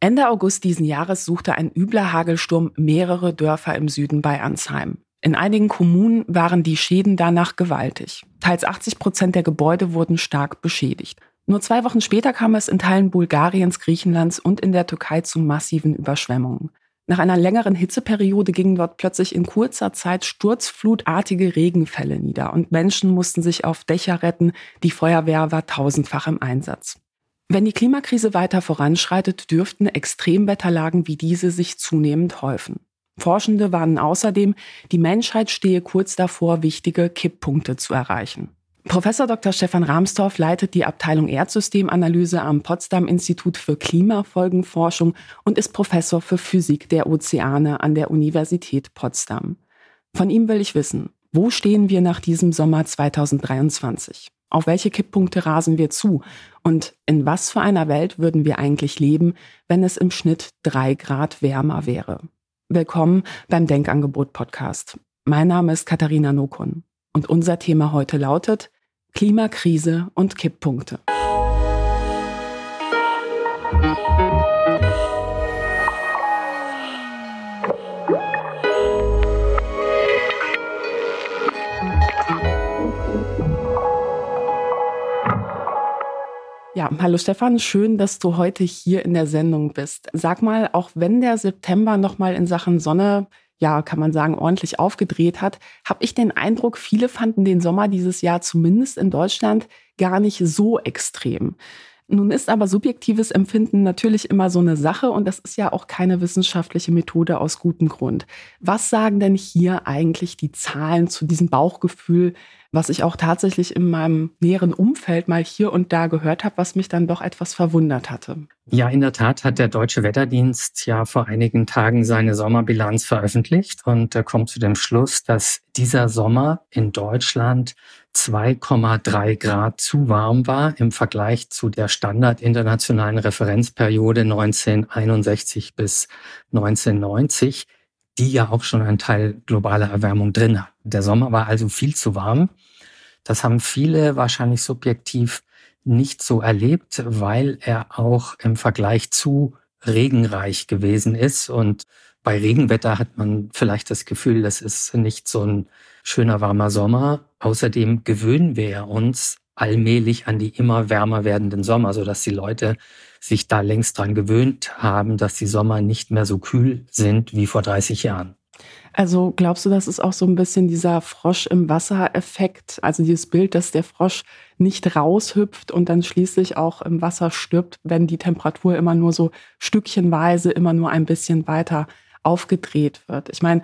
Ende August diesen Jahres suchte ein übler Hagelsturm mehrere Dörfer im Süden bei Ansheim. In einigen Kommunen waren die Schäden danach gewaltig. Teils 80 Prozent der Gebäude wurden stark beschädigt. Nur zwei Wochen später kam es in Teilen Bulgariens, Griechenlands und in der Türkei zu massiven Überschwemmungen. Nach einer längeren Hitzeperiode gingen dort plötzlich in kurzer Zeit sturzflutartige Regenfälle nieder und Menschen mussten sich auf Dächer retten, die Feuerwehr war tausendfach im Einsatz. Wenn die Klimakrise weiter voranschreitet, dürften Extremwetterlagen wie diese sich zunehmend häufen. Forschende warnen außerdem, die Menschheit stehe kurz davor, wichtige Kipppunkte zu erreichen. Professor Dr. Stefan Rahmstorff leitet die Abteilung Erdsystemanalyse am Potsdam Institut für Klimafolgenforschung und ist Professor für Physik der Ozeane an der Universität Potsdam. Von ihm will ich wissen, wo stehen wir nach diesem Sommer 2023? Auf welche Kipppunkte rasen wir zu? Und in was für einer Welt würden wir eigentlich leben, wenn es im Schnitt drei Grad wärmer wäre? Willkommen beim Denkangebot Podcast. Mein Name ist Katharina Nokun und unser Thema heute lautet Klimakrise und Kipppunkte. Ja, hallo Stefan, schön, dass du heute hier in der Sendung bist. Sag mal, auch wenn der September nochmal in Sachen Sonne, ja, kann man sagen, ordentlich aufgedreht hat, habe ich den Eindruck, viele fanden den Sommer dieses Jahr zumindest in Deutschland gar nicht so extrem. Nun ist aber subjektives Empfinden natürlich immer so eine Sache und das ist ja auch keine wissenschaftliche Methode aus gutem Grund. Was sagen denn hier eigentlich die Zahlen zu diesem Bauchgefühl, was ich auch tatsächlich in meinem näheren Umfeld mal hier und da gehört habe, was mich dann doch etwas verwundert hatte. Ja, in der Tat hat der Deutsche Wetterdienst ja vor einigen Tagen seine Sommerbilanz veröffentlicht und er kommt zu dem Schluss, dass dieser Sommer in Deutschland 2,3 Grad zu warm war im Vergleich zu der Standard internationalen Referenzperiode 1961 bis 1990 die ja auch schon einen Teil globaler Erwärmung drin hat. Der Sommer war also viel zu warm. Das haben viele wahrscheinlich subjektiv nicht so erlebt, weil er auch im Vergleich zu regenreich gewesen ist. Und bei Regenwetter hat man vielleicht das Gefühl, das ist nicht so ein schöner warmer Sommer. Außerdem gewöhnen wir uns allmählich an die immer wärmer werdenden Sommer, so dass die Leute sich da längst dran gewöhnt haben, dass die Sommer nicht mehr so kühl sind wie vor 30 Jahren. Also glaubst du, das ist auch so ein bisschen dieser Frosch im Wasser-Effekt, also dieses Bild, dass der Frosch nicht raushüpft und dann schließlich auch im Wasser stirbt, wenn die Temperatur immer nur so stückchenweise, immer nur ein bisschen weiter aufgedreht wird. Ich meine,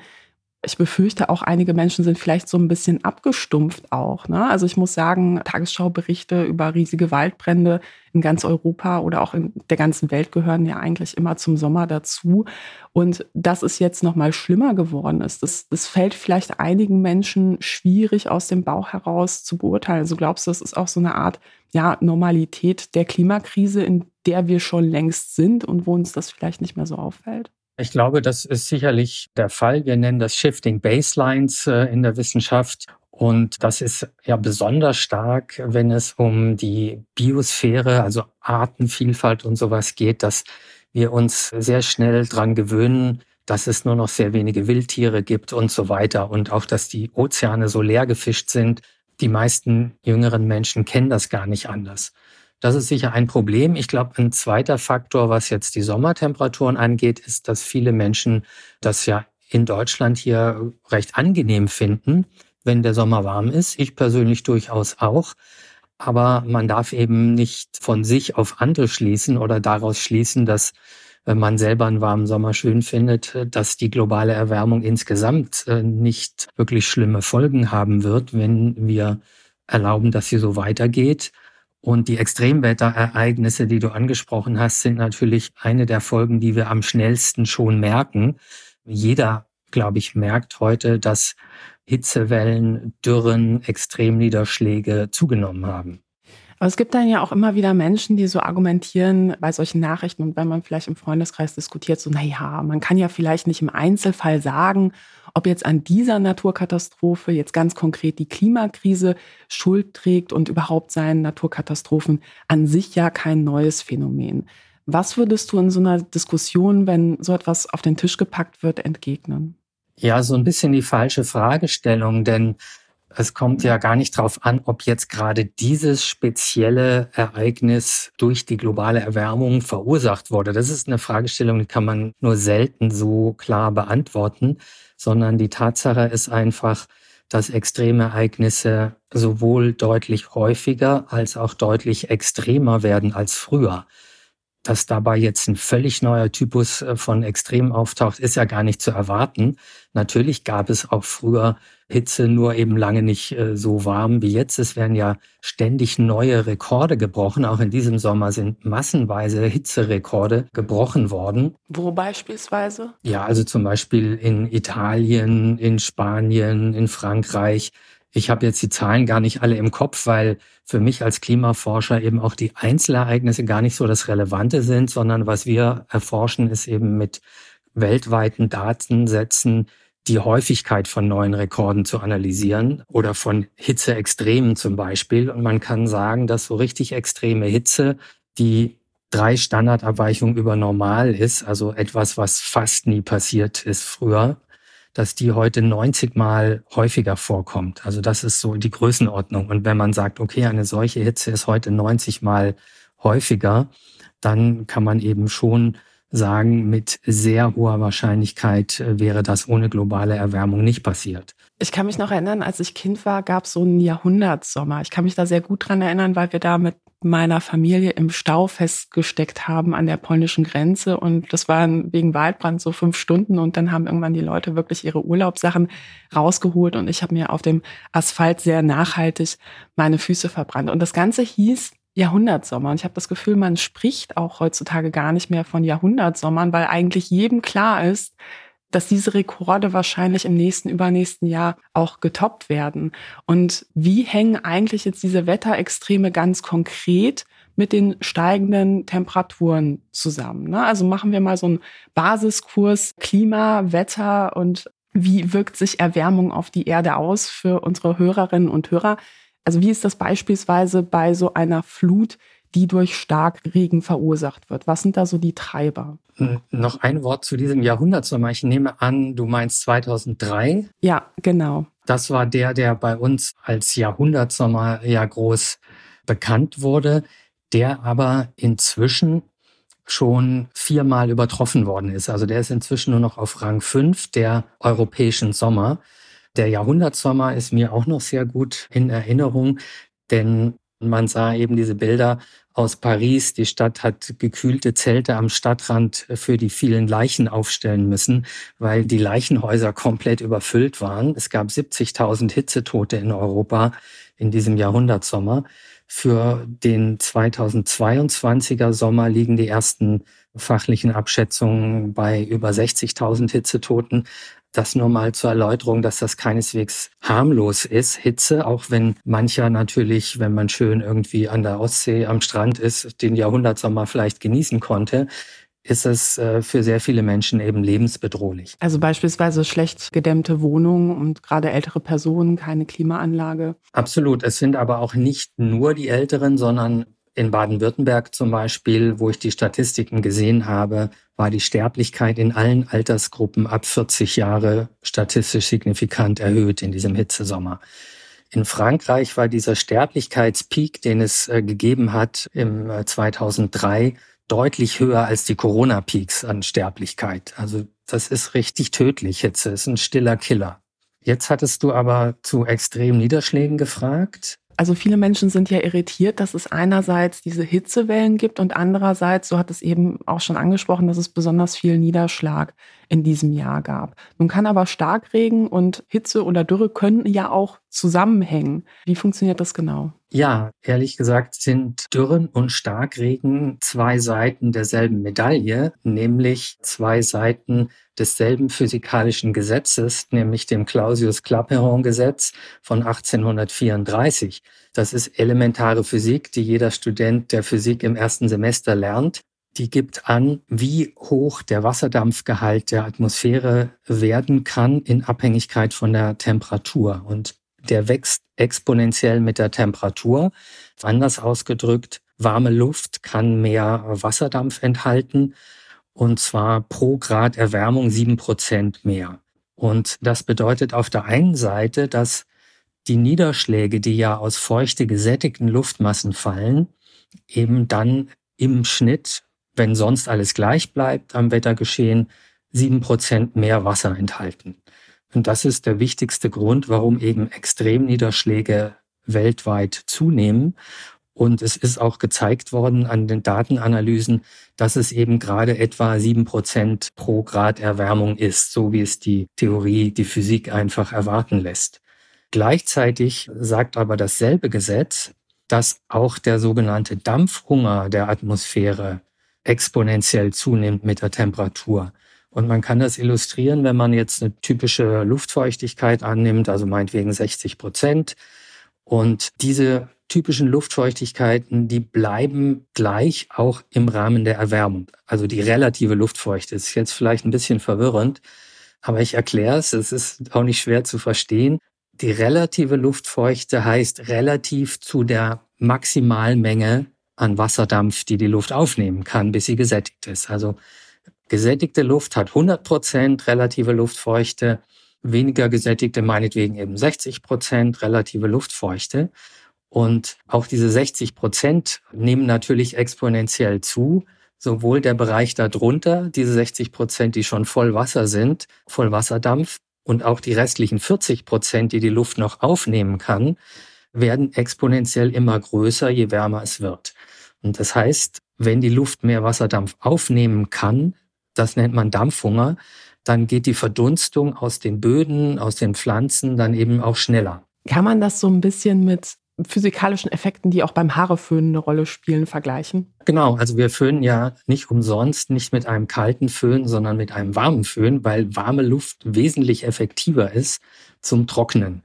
ich befürchte auch, einige Menschen sind vielleicht so ein bisschen abgestumpft auch. Ne? Also ich muss sagen, Tagesschauberichte über riesige Waldbrände in ganz Europa oder auch in der ganzen Welt gehören ja eigentlich immer zum Sommer dazu. Und dass es jetzt noch mal schlimmer geworden ist, das, das fällt vielleicht einigen Menschen schwierig aus dem Bauch heraus zu beurteilen. Also glaubst du, das ist auch so eine Art ja, Normalität der Klimakrise, in der wir schon längst sind und wo uns das vielleicht nicht mehr so auffällt? Ich glaube, das ist sicherlich der Fall. Wir nennen das Shifting Baselines äh, in der Wissenschaft. Und das ist ja besonders stark, wenn es um die Biosphäre, also Artenvielfalt und sowas geht, dass wir uns sehr schnell dran gewöhnen, dass es nur noch sehr wenige Wildtiere gibt und so weiter. Und auch, dass die Ozeane so leer gefischt sind. Die meisten jüngeren Menschen kennen das gar nicht anders. Das ist sicher ein Problem. Ich glaube, ein zweiter Faktor, was jetzt die Sommertemperaturen angeht, ist, dass viele Menschen das ja in Deutschland hier recht angenehm finden, wenn der Sommer warm ist. Ich persönlich durchaus auch. Aber man darf eben nicht von sich auf andere schließen oder daraus schließen, dass wenn man selber einen warmen Sommer schön findet, dass die globale Erwärmung insgesamt äh, nicht wirklich schlimme Folgen haben wird, wenn wir erlauben, dass sie so weitergeht. Und die Extremwetterereignisse, die du angesprochen hast, sind natürlich eine der Folgen, die wir am schnellsten schon merken. Jeder, glaube ich, merkt heute, dass Hitzewellen, Dürren, Extremniederschläge zugenommen haben. Aber es gibt dann ja auch immer wieder Menschen, die so argumentieren bei solchen Nachrichten und wenn man vielleicht im Freundeskreis diskutiert, so, na ja, man kann ja vielleicht nicht im Einzelfall sagen, ob jetzt an dieser Naturkatastrophe jetzt ganz konkret die Klimakrise Schuld trägt und überhaupt seien Naturkatastrophen an sich ja kein neues Phänomen. Was würdest du in so einer Diskussion, wenn so etwas auf den Tisch gepackt wird, entgegnen? Ja, so ein bisschen die falsche Fragestellung, denn es kommt ja gar nicht darauf an, ob jetzt gerade dieses spezielle Ereignis durch die globale Erwärmung verursacht wurde. Das ist eine Fragestellung, die kann man nur selten so klar beantworten, sondern die Tatsache ist einfach, dass Extremereignisse sowohl deutlich häufiger als auch deutlich extremer werden als früher. Dass dabei jetzt ein völlig neuer Typus äh, von Extrem auftaucht, ist ja gar nicht zu erwarten. Natürlich gab es auch früher Hitze, nur eben lange nicht äh, so warm wie jetzt. Es werden ja ständig neue Rekorde gebrochen. Auch in diesem Sommer sind massenweise Hitzerekorde gebrochen worden. Wo beispielsweise? Ja, also zum Beispiel in Italien, in Spanien, in Frankreich. Ich habe jetzt die Zahlen gar nicht alle im Kopf, weil für mich als Klimaforscher eben auch die Einzelereignisse gar nicht so das Relevante sind, sondern was wir erforschen, ist eben mit weltweiten Datensätzen die Häufigkeit von neuen Rekorden zu analysieren oder von Hitzeextremen zum Beispiel. Und man kann sagen, dass so richtig extreme Hitze, die drei Standardabweichungen über normal ist, also etwas, was fast nie passiert ist früher, dass die heute 90 Mal häufiger vorkommt. Also das ist so die Größenordnung. Und wenn man sagt, okay, eine solche Hitze ist heute 90 Mal häufiger, dann kann man eben schon sagen, mit sehr hoher Wahrscheinlichkeit äh, wäre das ohne globale Erwärmung nicht passiert. Ich kann mich noch erinnern, als ich Kind war, gab es so einen Jahrhundertsommer. Ich kann mich da sehr gut dran erinnern, weil wir da mit meiner Familie im Stau festgesteckt haben an der polnischen Grenze. Und das waren wegen Waldbrand so fünf Stunden. Und dann haben irgendwann die Leute wirklich ihre Urlaubssachen rausgeholt. Und ich habe mir auf dem Asphalt sehr nachhaltig meine Füße verbrannt. Und das Ganze hieß Jahrhundertsommer. Und ich habe das Gefühl, man spricht auch heutzutage gar nicht mehr von Jahrhundertsommern, weil eigentlich jedem klar ist, dass diese Rekorde wahrscheinlich im nächsten, übernächsten Jahr auch getoppt werden. Und wie hängen eigentlich jetzt diese Wetterextreme ganz konkret mit den steigenden Temperaturen zusammen? Ne? Also machen wir mal so einen Basiskurs Klima, Wetter und wie wirkt sich Erwärmung auf die Erde aus für unsere Hörerinnen und Hörer? Also wie ist das beispielsweise bei so einer Flut, die durch Starkregen verursacht wird? Was sind da so die Treiber? Noch ein Wort zu diesem Jahrhundertsommer. Ich nehme an, du meinst 2003? Ja, genau. Das war der, der bei uns als Jahrhundertsommer ja groß bekannt wurde, der aber inzwischen schon viermal übertroffen worden ist. Also der ist inzwischen nur noch auf Rang 5 der europäischen Sommer. Der Jahrhundertsommer ist mir auch noch sehr gut in Erinnerung, denn man sah eben diese Bilder aus Paris. Die Stadt hat gekühlte Zelte am Stadtrand für die vielen Leichen aufstellen müssen, weil die Leichenhäuser komplett überfüllt waren. Es gab 70.000 Hitzetote in Europa in diesem Jahrhundertsommer. Für den 2022er Sommer liegen die ersten fachlichen Abschätzungen bei über 60.000 Hitzetoten. Das nur mal zur Erläuterung, dass das keineswegs harmlos ist, Hitze, auch wenn mancher natürlich, wenn man schön irgendwie an der Ostsee am Strand ist, den Jahrhundertsommer vielleicht genießen konnte ist es äh, für sehr viele Menschen eben lebensbedrohlich. Also beispielsweise schlecht gedämmte Wohnungen und gerade ältere Personen, keine Klimaanlage. Absolut. Es sind aber auch nicht nur die Älteren, sondern in Baden-Württemberg zum Beispiel, wo ich die Statistiken gesehen habe, war die Sterblichkeit in allen Altersgruppen ab 40 Jahre statistisch signifikant erhöht in diesem Hitzesommer. In Frankreich war dieser Sterblichkeitspeak, den es äh, gegeben hat im 2003, äh, deutlich höher als die Corona-Peaks an Sterblichkeit. Also das ist richtig tödlich. Hitze ist ein stiller Killer. Jetzt hattest du aber zu extremen Niederschlägen gefragt. Also viele Menschen sind ja irritiert, dass es einerseits diese Hitzewellen gibt und andererseits, so hat es eben auch schon angesprochen, dass es besonders viel Niederschlag in diesem Jahr gab. Nun kann aber Starkregen und Hitze oder Dürre können ja auch zusammenhängen. Wie funktioniert das genau? Ja, ehrlich gesagt sind Dürren und Starkregen zwei Seiten derselben Medaille, nämlich zwei Seiten desselben physikalischen Gesetzes, nämlich dem Clausius-Clapeyron-Gesetz von 1834. Das ist elementare Physik, die jeder Student der Physik im ersten Semester lernt die gibt an, wie hoch der Wasserdampfgehalt der Atmosphäre werden kann in Abhängigkeit von der Temperatur. Und der wächst exponentiell mit der Temperatur. Anders ausgedrückt, warme Luft kann mehr Wasserdampf enthalten und zwar pro Grad Erwärmung sieben Prozent mehr. Und das bedeutet auf der einen Seite, dass die Niederschläge, die ja aus feuchte gesättigten Luftmassen fallen, eben dann im Schnitt, wenn sonst alles gleich bleibt am Wettergeschehen, sieben Prozent mehr Wasser enthalten. Und das ist der wichtigste Grund, warum eben Extremniederschläge weltweit zunehmen. Und es ist auch gezeigt worden an den Datenanalysen, dass es eben gerade etwa sieben Prozent pro Grad Erwärmung ist, so wie es die Theorie, die Physik einfach erwarten lässt. Gleichzeitig sagt aber dasselbe Gesetz, dass auch der sogenannte Dampfhunger der Atmosphäre exponentiell zunimmt mit der Temperatur. Und man kann das illustrieren, wenn man jetzt eine typische Luftfeuchtigkeit annimmt, also meinetwegen 60 Prozent. Und diese typischen Luftfeuchtigkeiten, die bleiben gleich auch im Rahmen der Erwärmung. Also die relative Luftfeuchte ist jetzt vielleicht ein bisschen verwirrend, aber ich erkläre es, es ist auch nicht schwer zu verstehen. Die relative Luftfeuchte heißt relativ zu der Maximalmenge an Wasserdampf, die die Luft aufnehmen kann, bis sie gesättigt ist. Also gesättigte Luft hat 100 Prozent relative Luftfeuchte, weniger gesättigte meinetwegen eben 60 Prozent relative Luftfeuchte. Und auch diese 60 Prozent nehmen natürlich exponentiell zu. Sowohl der Bereich darunter, diese 60 Prozent, die schon voll Wasser sind, voll Wasserdampf, und auch die restlichen 40 Prozent, die die Luft noch aufnehmen kann, werden exponentiell immer größer, je wärmer es wird. Und das heißt, wenn die Luft mehr Wasserdampf aufnehmen kann, das nennt man Dampfhunger, dann geht die Verdunstung aus den Böden, aus den Pflanzen dann eben auch schneller. Kann man das so ein bisschen mit physikalischen Effekten, die auch beim Haareföhnen eine Rolle spielen, vergleichen? Genau, also wir föhnen ja nicht umsonst nicht mit einem kalten Föhn, sondern mit einem warmen Föhn, weil warme Luft wesentlich effektiver ist zum Trocknen.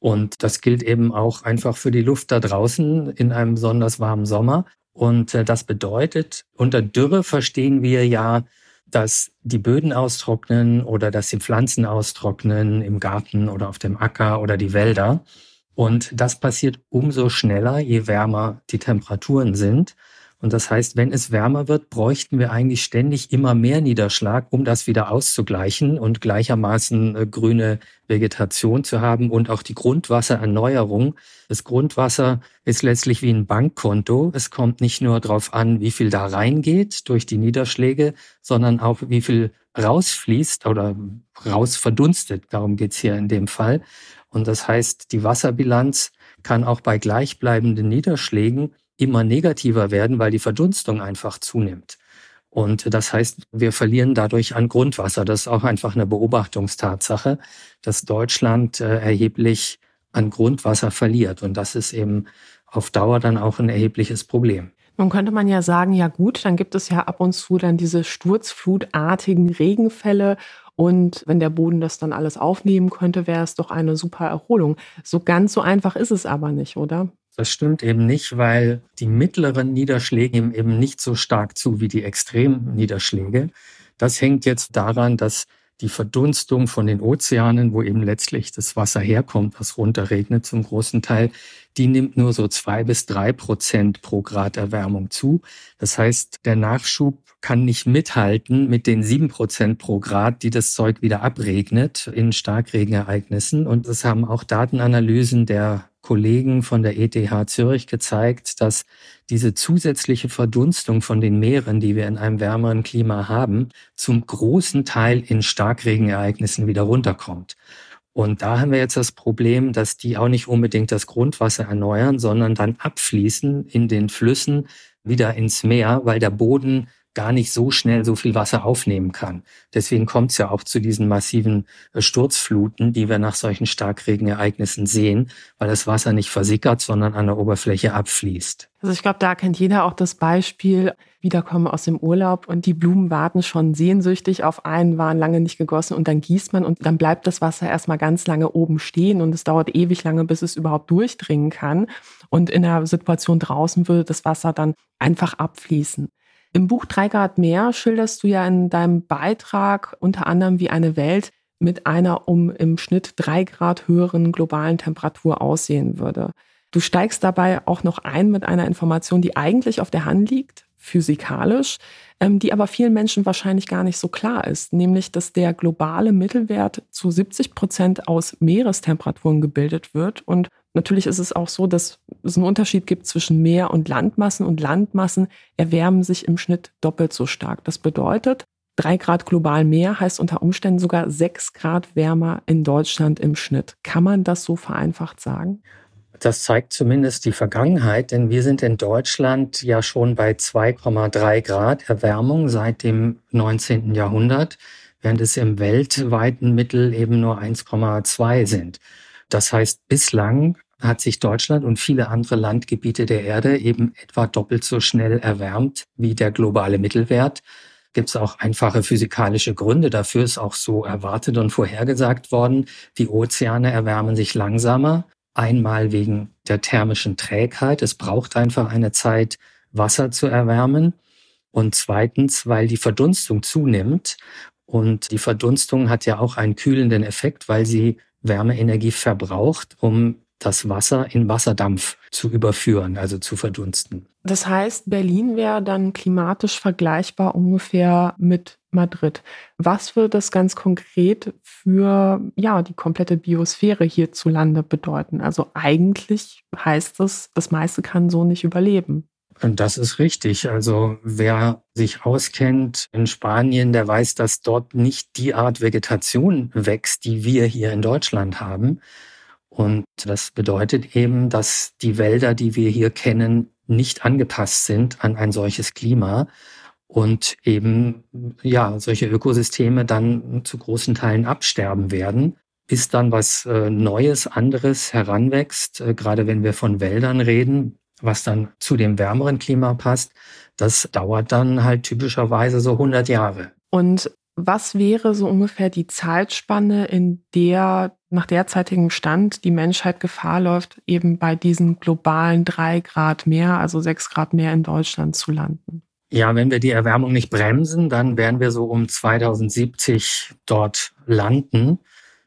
Und das gilt eben auch einfach für die Luft da draußen in einem besonders warmen Sommer. Und äh, das bedeutet, unter Dürre verstehen wir ja, dass die Böden austrocknen oder dass die Pflanzen austrocknen im Garten oder auf dem Acker oder die Wälder. Und das passiert umso schneller, je wärmer die Temperaturen sind. Und das heißt, wenn es wärmer wird, bräuchten wir eigentlich ständig immer mehr Niederschlag, um das wieder auszugleichen und gleichermaßen äh, grüne Vegetation zu haben und auch die Grundwassererneuerung. Das Grundwasser ist letztlich wie ein Bankkonto. Es kommt nicht nur darauf an, wie viel da reingeht durch die Niederschläge, sondern auch wie viel rausfließt oder raus verdunstet. Darum geht's hier in dem Fall. Und das heißt, die Wasserbilanz kann auch bei gleichbleibenden Niederschlägen immer negativer werden, weil die Verdunstung einfach zunimmt. Und das heißt, wir verlieren dadurch an Grundwasser. Das ist auch einfach eine Beobachtungstatsache, dass Deutschland äh, erheblich an Grundwasser verliert. Und das ist eben auf Dauer dann auch ein erhebliches Problem. Nun könnte man ja sagen, ja gut, dann gibt es ja ab und zu dann diese sturzflutartigen Regenfälle und wenn der Boden das dann alles aufnehmen könnte, wäre es doch eine super Erholung. So ganz so einfach ist es aber nicht, oder? Das stimmt eben nicht, weil die mittleren Niederschläge eben nicht so stark zu wie die extremen Niederschläge. Das hängt jetzt daran, dass die Verdunstung von den Ozeanen, wo eben letztlich das Wasser herkommt, was runterregnet zum großen Teil, die nimmt nur so zwei bis drei Prozent pro Grad Erwärmung zu. Das heißt, der Nachschub kann nicht mithalten mit den sieben Prozent pro Grad, die das Zeug wieder abregnet in Starkregenereignissen. Und es haben auch Datenanalysen der Kollegen von der ETH Zürich gezeigt, dass diese zusätzliche Verdunstung von den Meeren, die wir in einem wärmeren Klima haben, zum großen Teil in Starkregenereignissen wieder runterkommt. Und da haben wir jetzt das Problem, dass die auch nicht unbedingt das Grundwasser erneuern, sondern dann abfließen in den Flüssen wieder ins Meer, weil der Boden gar nicht so schnell so viel Wasser aufnehmen kann. Deswegen kommt es ja auch zu diesen massiven äh, Sturzfluten, die wir nach solchen Starkregenereignissen sehen, weil das Wasser nicht versickert, sondern an der Oberfläche abfließt. Also ich glaube, da kennt jeder auch das Beispiel, wiederkommen aus dem Urlaub und die Blumen warten schon sehnsüchtig auf einen, waren lange nicht gegossen und dann gießt man und dann bleibt das Wasser erstmal ganz lange oben stehen und es dauert ewig lange, bis es überhaupt durchdringen kann. Und in der Situation draußen würde das Wasser dann einfach abfließen. Im Buch Drei Grad mehr schilderst du ja in deinem Beitrag unter anderem, wie eine Welt mit einer um im Schnitt drei Grad höheren globalen Temperatur aussehen würde. Du steigst dabei auch noch ein mit einer Information, die eigentlich auf der Hand liegt, physikalisch, ähm, die aber vielen Menschen wahrscheinlich gar nicht so klar ist, nämlich dass der globale Mittelwert zu 70 Prozent aus Meerestemperaturen gebildet wird. Und natürlich ist es auch so, dass es einen Unterschied gibt zwischen Meer- und Landmassen und Landmassen erwärmen sich im Schnitt doppelt so stark. Das bedeutet, drei Grad global mehr heißt unter Umständen sogar sechs Grad wärmer in Deutschland im Schnitt. Kann man das so vereinfacht sagen? Das zeigt zumindest die Vergangenheit, denn wir sind in Deutschland ja schon bei 2,3 Grad Erwärmung seit dem 19. Jahrhundert, während es im weltweiten Mittel eben nur 1,2 sind. Das heißt, bislang hat sich Deutschland und viele andere Landgebiete der Erde eben etwa doppelt so schnell erwärmt wie der globale Mittelwert. Gibt es auch einfache physikalische Gründe dafür, ist auch so erwartet und vorhergesagt worden. Die Ozeane erwärmen sich langsamer Einmal wegen der thermischen Trägheit. Es braucht einfach eine Zeit, Wasser zu erwärmen. Und zweitens, weil die Verdunstung zunimmt. Und die Verdunstung hat ja auch einen kühlenden Effekt, weil sie Wärmeenergie verbraucht, um das Wasser in Wasserdampf zu überführen, also zu verdunsten. Das heißt, Berlin wäre dann klimatisch vergleichbar ungefähr mit Madrid. Was wird das ganz konkret für ja, die komplette Biosphäre hierzulande bedeuten? Also eigentlich heißt es, das meiste kann so nicht überleben. Und das ist richtig. Also wer sich auskennt in Spanien, der weiß, dass dort nicht die Art Vegetation wächst, die wir hier in Deutschland haben. Und das bedeutet eben, dass die Wälder, die wir hier kennen, nicht angepasst sind an ein solches Klima und eben ja solche Ökosysteme dann zu großen Teilen absterben werden, bis dann was äh, Neues, anderes heranwächst. Äh, gerade wenn wir von Wäldern reden, was dann zu dem wärmeren Klima passt, das dauert dann halt typischerweise so 100 Jahre. Und was wäre so ungefähr die Zeitspanne, in der nach derzeitigem Stand die Menschheit Gefahr läuft, eben bei diesen globalen drei Grad mehr, also sechs Grad mehr in Deutschland zu landen? Ja, wenn wir die Erwärmung nicht bremsen, dann werden wir so um 2070 dort landen.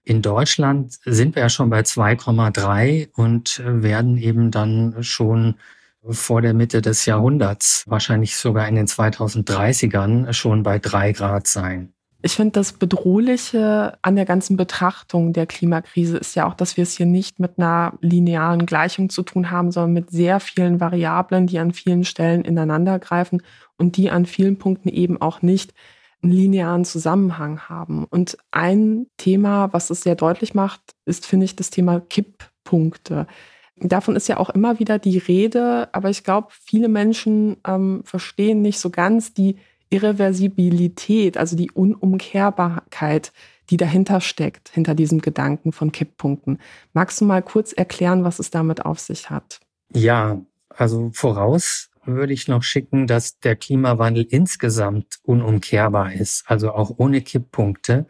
In Deutschland sind wir ja schon bei 2,3 und werden eben dann schon vor der Mitte des Jahrhunderts, wahrscheinlich sogar in den 2030ern, schon bei drei Grad sein. Ich finde, das Bedrohliche an der ganzen Betrachtung der Klimakrise ist ja auch, dass wir es hier nicht mit einer linearen Gleichung zu tun haben, sondern mit sehr vielen Variablen, die an vielen Stellen ineinandergreifen und die an vielen Punkten eben auch nicht einen linearen Zusammenhang haben. Und ein Thema, was es sehr deutlich macht, ist, finde ich, das Thema Kipppunkte. Davon ist ja auch immer wieder die Rede, aber ich glaube, viele Menschen ähm, verstehen nicht so ganz die Irreversibilität, also die Unumkehrbarkeit, die dahinter steckt, hinter diesem Gedanken von Kipppunkten. Magst du mal kurz erklären, was es damit auf sich hat? Ja, also voraus würde ich noch schicken, dass der Klimawandel insgesamt unumkehrbar ist, also auch ohne Kipppunkte.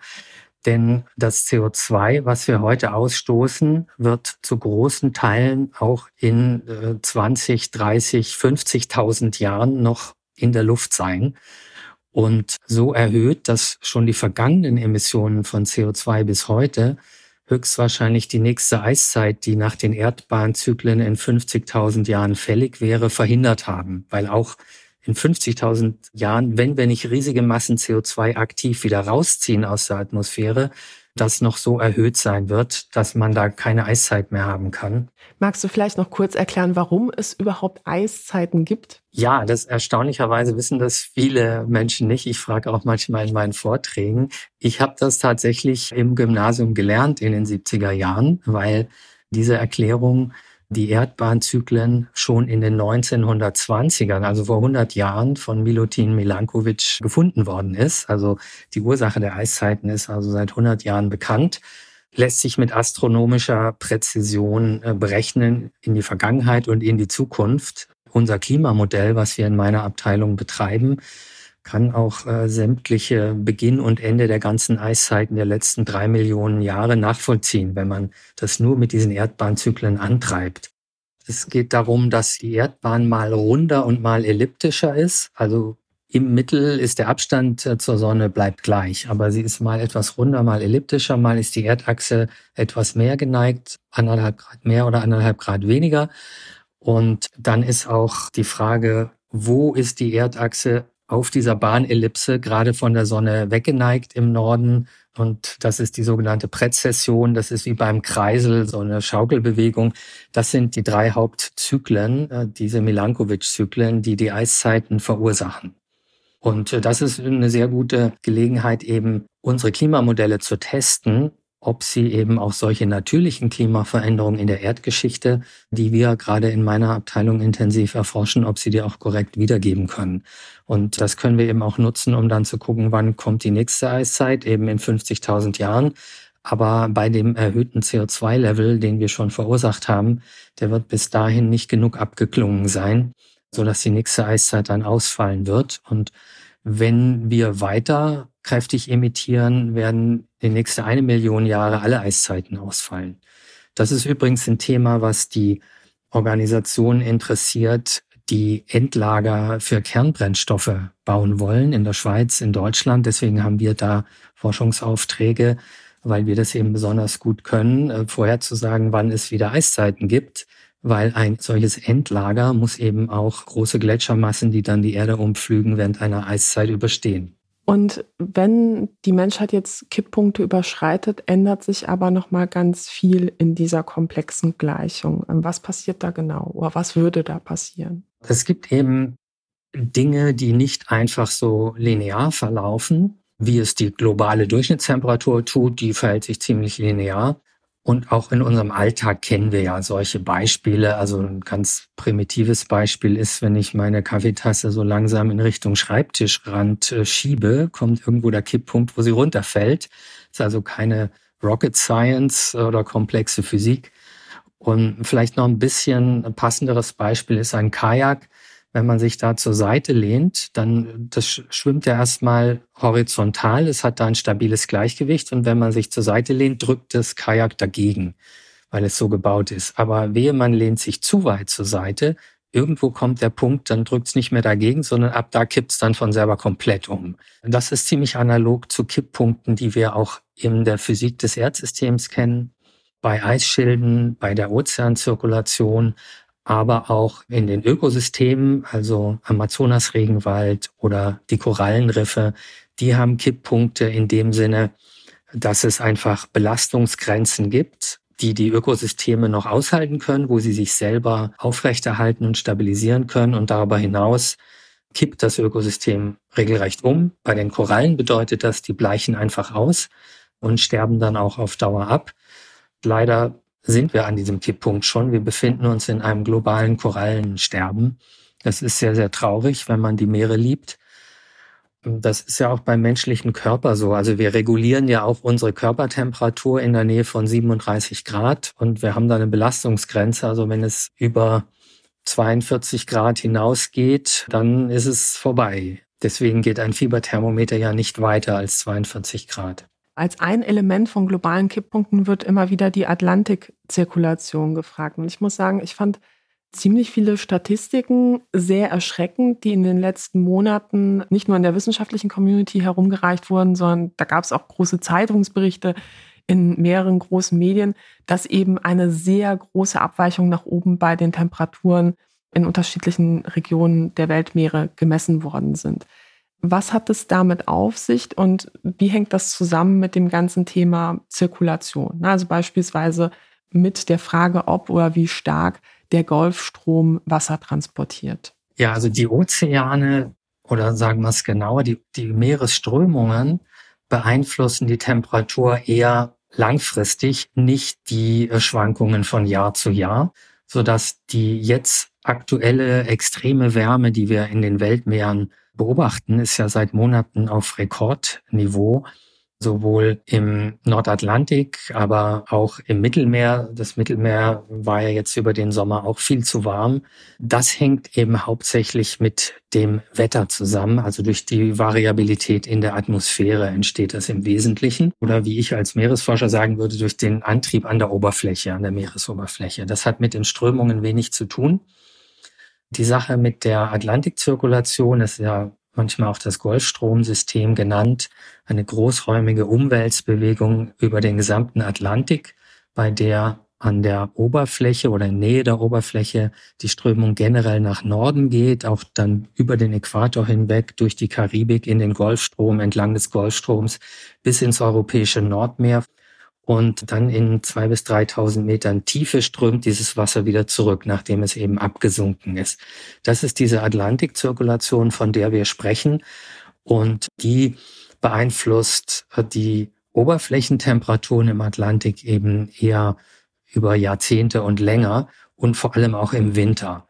Denn das CO2, was wir heute ausstoßen, wird zu großen Teilen auch in 20, 30, 50.000 Jahren noch in der Luft sein und so erhöht, dass schon die vergangenen Emissionen von CO2 bis heute höchstwahrscheinlich die nächste Eiszeit, die nach den Erdbahnzyklen in 50.000 Jahren fällig wäre, verhindert haben, weil auch in 50.000 Jahren, wenn wir nicht riesige Massen CO2 aktiv wieder rausziehen aus der Atmosphäre, das noch so erhöht sein wird, dass man da keine Eiszeit mehr haben kann. Magst du vielleicht noch kurz erklären, warum es überhaupt Eiszeiten gibt? Ja, das erstaunlicherweise wissen das viele Menschen nicht. Ich frage auch manchmal in meinen Vorträgen. Ich habe das tatsächlich im Gymnasium gelernt in den 70er Jahren, weil diese Erklärung die Erdbahnzyklen schon in den 1920ern, also vor 100 Jahren, von Milutin Milankovic gefunden worden ist. Also die Ursache der Eiszeiten ist also seit 100 Jahren bekannt, lässt sich mit astronomischer Präzision äh, berechnen in die Vergangenheit und in die Zukunft. Unser Klimamodell, was wir in meiner Abteilung betreiben, kann auch äh, sämtliche Beginn und Ende der ganzen Eiszeiten der letzten drei Millionen Jahre nachvollziehen, wenn man das nur mit diesen Erdbahnzyklen antreibt. Es geht darum, dass die Erdbahn mal runder und mal elliptischer ist. Also im Mittel ist der Abstand äh, zur Sonne bleibt gleich, aber sie ist mal etwas runder, mal elliptischer, mal ist die Erdachse etwas mehr geneigt, anderthalb Grad mehr oder anderthalb Grad weniger. Und dann ist auch die Frage, wo ist die Erdachse auf dieser Bahnellipse gerade von der Sonne weggeneigt im Norden. Und das ist die sogenannte Präzession. Das ist wie beim Kreisel, so eine Schaukelbewegung. Das sind die drei Hauptzyklen, äh, diese Milankovic-Zyklen, die die Eiszeiten verursachen. Und äh, das ist eine sehr gute Gelegenheit, eben unsere Klimamodelle zu testen ob sie eben auch solche natürlichen Klimaveränderungen in der Erdgeschichte, die wir gerade in meiner Abteilung intensiv erforschen, ob sie die auch korrekt wiedergeben können. Und das können wir eben auch nutzen, um dann zu gucken, wann kommt die nächste Eiszeit, eben in 50.000 Jahren. Aber bei dem erhöhten CO2-Level, den wir schon verursacht haben, der wird bis dahin nicht genug abgeklungen sein, sodass die nächste Eiszeit dann ausfallen wird. Und wenn wir weiter kräftig emittieren, werden die nächste eine Million Jahre alle Eiszeiten ausfallen. Das ist übrigens ein Thema, was die Organisation interessiert, die Endlager für Kernbrennstoffe bauen wollen in der Schweiz, in Deutschland. Deswegen haben wir da Forschungsaufträge, weil wir das eben besonders gut können, äh, vorherzusagen, wann es wieder Eiszeiten gibt weil ein solches Endlager muss eben auch große Gletschermassen, die dann die Erde umflügen, während einer Eiszeit überstehen. Und wenn die Menschheit jetzt Kipppunkte überschreitet, ändert sich aber noch mal ganz viel in dieser komplexen Gleichung. Was passiert da genau oder was würde da passieren? Es gibt eben Dinge, die nicht einfach so linear verlaufen, wie es die globale Durchschnittstemperatur tut, die verhält sich ziemlich linear, und auch in unserem Alltag kennen wir ja solche Beispiele. Also ein ganz primitives Beispiel ist, wenn ich meine Kaffeetasse so langsam in Richtung Schreibtischrand äh, schiebe, kommt irgendwo der Kipppunkt, wo sie runterfällt. Ist also keine Rocket Science oder komplexe Physik. Und vielleicht noch ein bisschen passenderes Beispiel ist ein Kajak wenn man sich da zur Seite lehnt, dann das schwimmt ja erstmal horizontal, es hat da ein stabiles Gleichgewicht. Und wenn man sich zur Seite lehnt, drückt das Kajak dagegen, weil es so gebaut ist. Aber wehe, man lehnt sich zu weit zur Seite, irgendwo kommt der Punkt, dann drückt es nicht mehr dagegen, sondern ab da kippt es dann von selber komplett um. Das ist ziemlich analog zu Kipppunkten, die wir auch in der Physik des Erdsystems kennen, bei Eisschilden, bei der Ozeanzirkulation, aber auch in den Ökosystemen, also Amazonas-Regenwald oder die Korallenriffe, die haben Kipppunkte in dem Sinne, dass es einfach Belastungsgrenzen gibt, die die Ökosysteme noch aushalten können, wo sie sich selber aufrechterhalten und stabilisieren können. Und darüber hinaus kippt das Ökosystem regelrecht um. Bei den Korallen bedeutet das, die bleichen einfach aus und sterben dann auch auf Dauer ab. Leider sind wir an diesem Kipppunkt schon. Wir befinden uns in einem globalen Korallensterben. Das ist sehr, sehr traurig, wenn man die Meere liebt. Das ist ja auch beim menschlichen Körper so. Also wir regulieren ja auch unsere Körpertemperatur in der Nähe von 37 Grad und wir haben da eine Belastungsgrenze. Also wenn es über 42 Grad hinausgeht, dann ist es vorbei. Deswegen geht ein Fieberthermometer ja nicht weiter als 42 Grad. Als ein Element von globalen Kipppunkten wird immer wieder die Atlantikzirkulation gefragt. Und ich muss sagen, ich fand ziemlich viele Statistiken sehr erschreckend, die in den letzten Monaten nicht nur in der wissenschaftlichen Community herumgereicht wurden, sondern da gab es auch große Zeitungsberichte in mehreren großen Medien, dass eben eine sehr große Abweichung nach oben bei den Temperaturen in unterschiedlichen Regionen der Weltmeere gemessen worden sind. Was hat es damit auf sich und wie hängt das zusammen mit dem ganzen Thema Zirkulation? Also beispielsweise mit der Frage, ob oder wie stark der Golfstrom Wasser transportiert. Ja, also die Ozeane oder sagen wir es genauer, die, die Meeresströmungen beeinflussen die Temperatur eher langfristig, nicht die Schwankungen von Jahr zu Jahr, sodass die jetzt aktuelle extreme Wärme, die wir in den Weltmeeren beobachten, ist ja seit Monaten auf Rekordniveau, sowohl im Nordatlantik, aber auch im Mittelmeer. Das Mittelmeer war ja jetzt über den Sommer auch viel zu warm. Das hängt eben hauptsächlich mit dem Wetter zusammen. Also durch die Variabilität in der Atmosphäre entsteht das im Wesentlichen. Oder wie ich als Meeresforscher sagen würde, durch den Antrieb an der Oberfläche, an der Meeresoberfläche. Das hat mit den Strömungen wenig zu tun. Die Sache mit der Atlantikzirkulation ist ja manchmal auch das Golfstromsystem genannt, eine großräumige Umwälzbewegung über den gesamten Atlantik, bei der an der Oberfläche oder in Nähe der Oberfläche die Strömung generell nach Norden geht, auch dann über den Äquator hinweg durch die Karibik in den Golfstrom, entlang des Golfstroms bis ins europäische Nordmeer. Und dann in zwei bis 3.000 Metern Tiefe strömt dieses Wasser wieder zurück, nachdem es eben abgesunken ist. Das ist diese Atlantikzirkulation, von der wir sprechen. Und die beeinflusst die Oberflächentemperaturen im Atlantik eben eher über Jahrzehnte und länger und vor allem auch im Winter.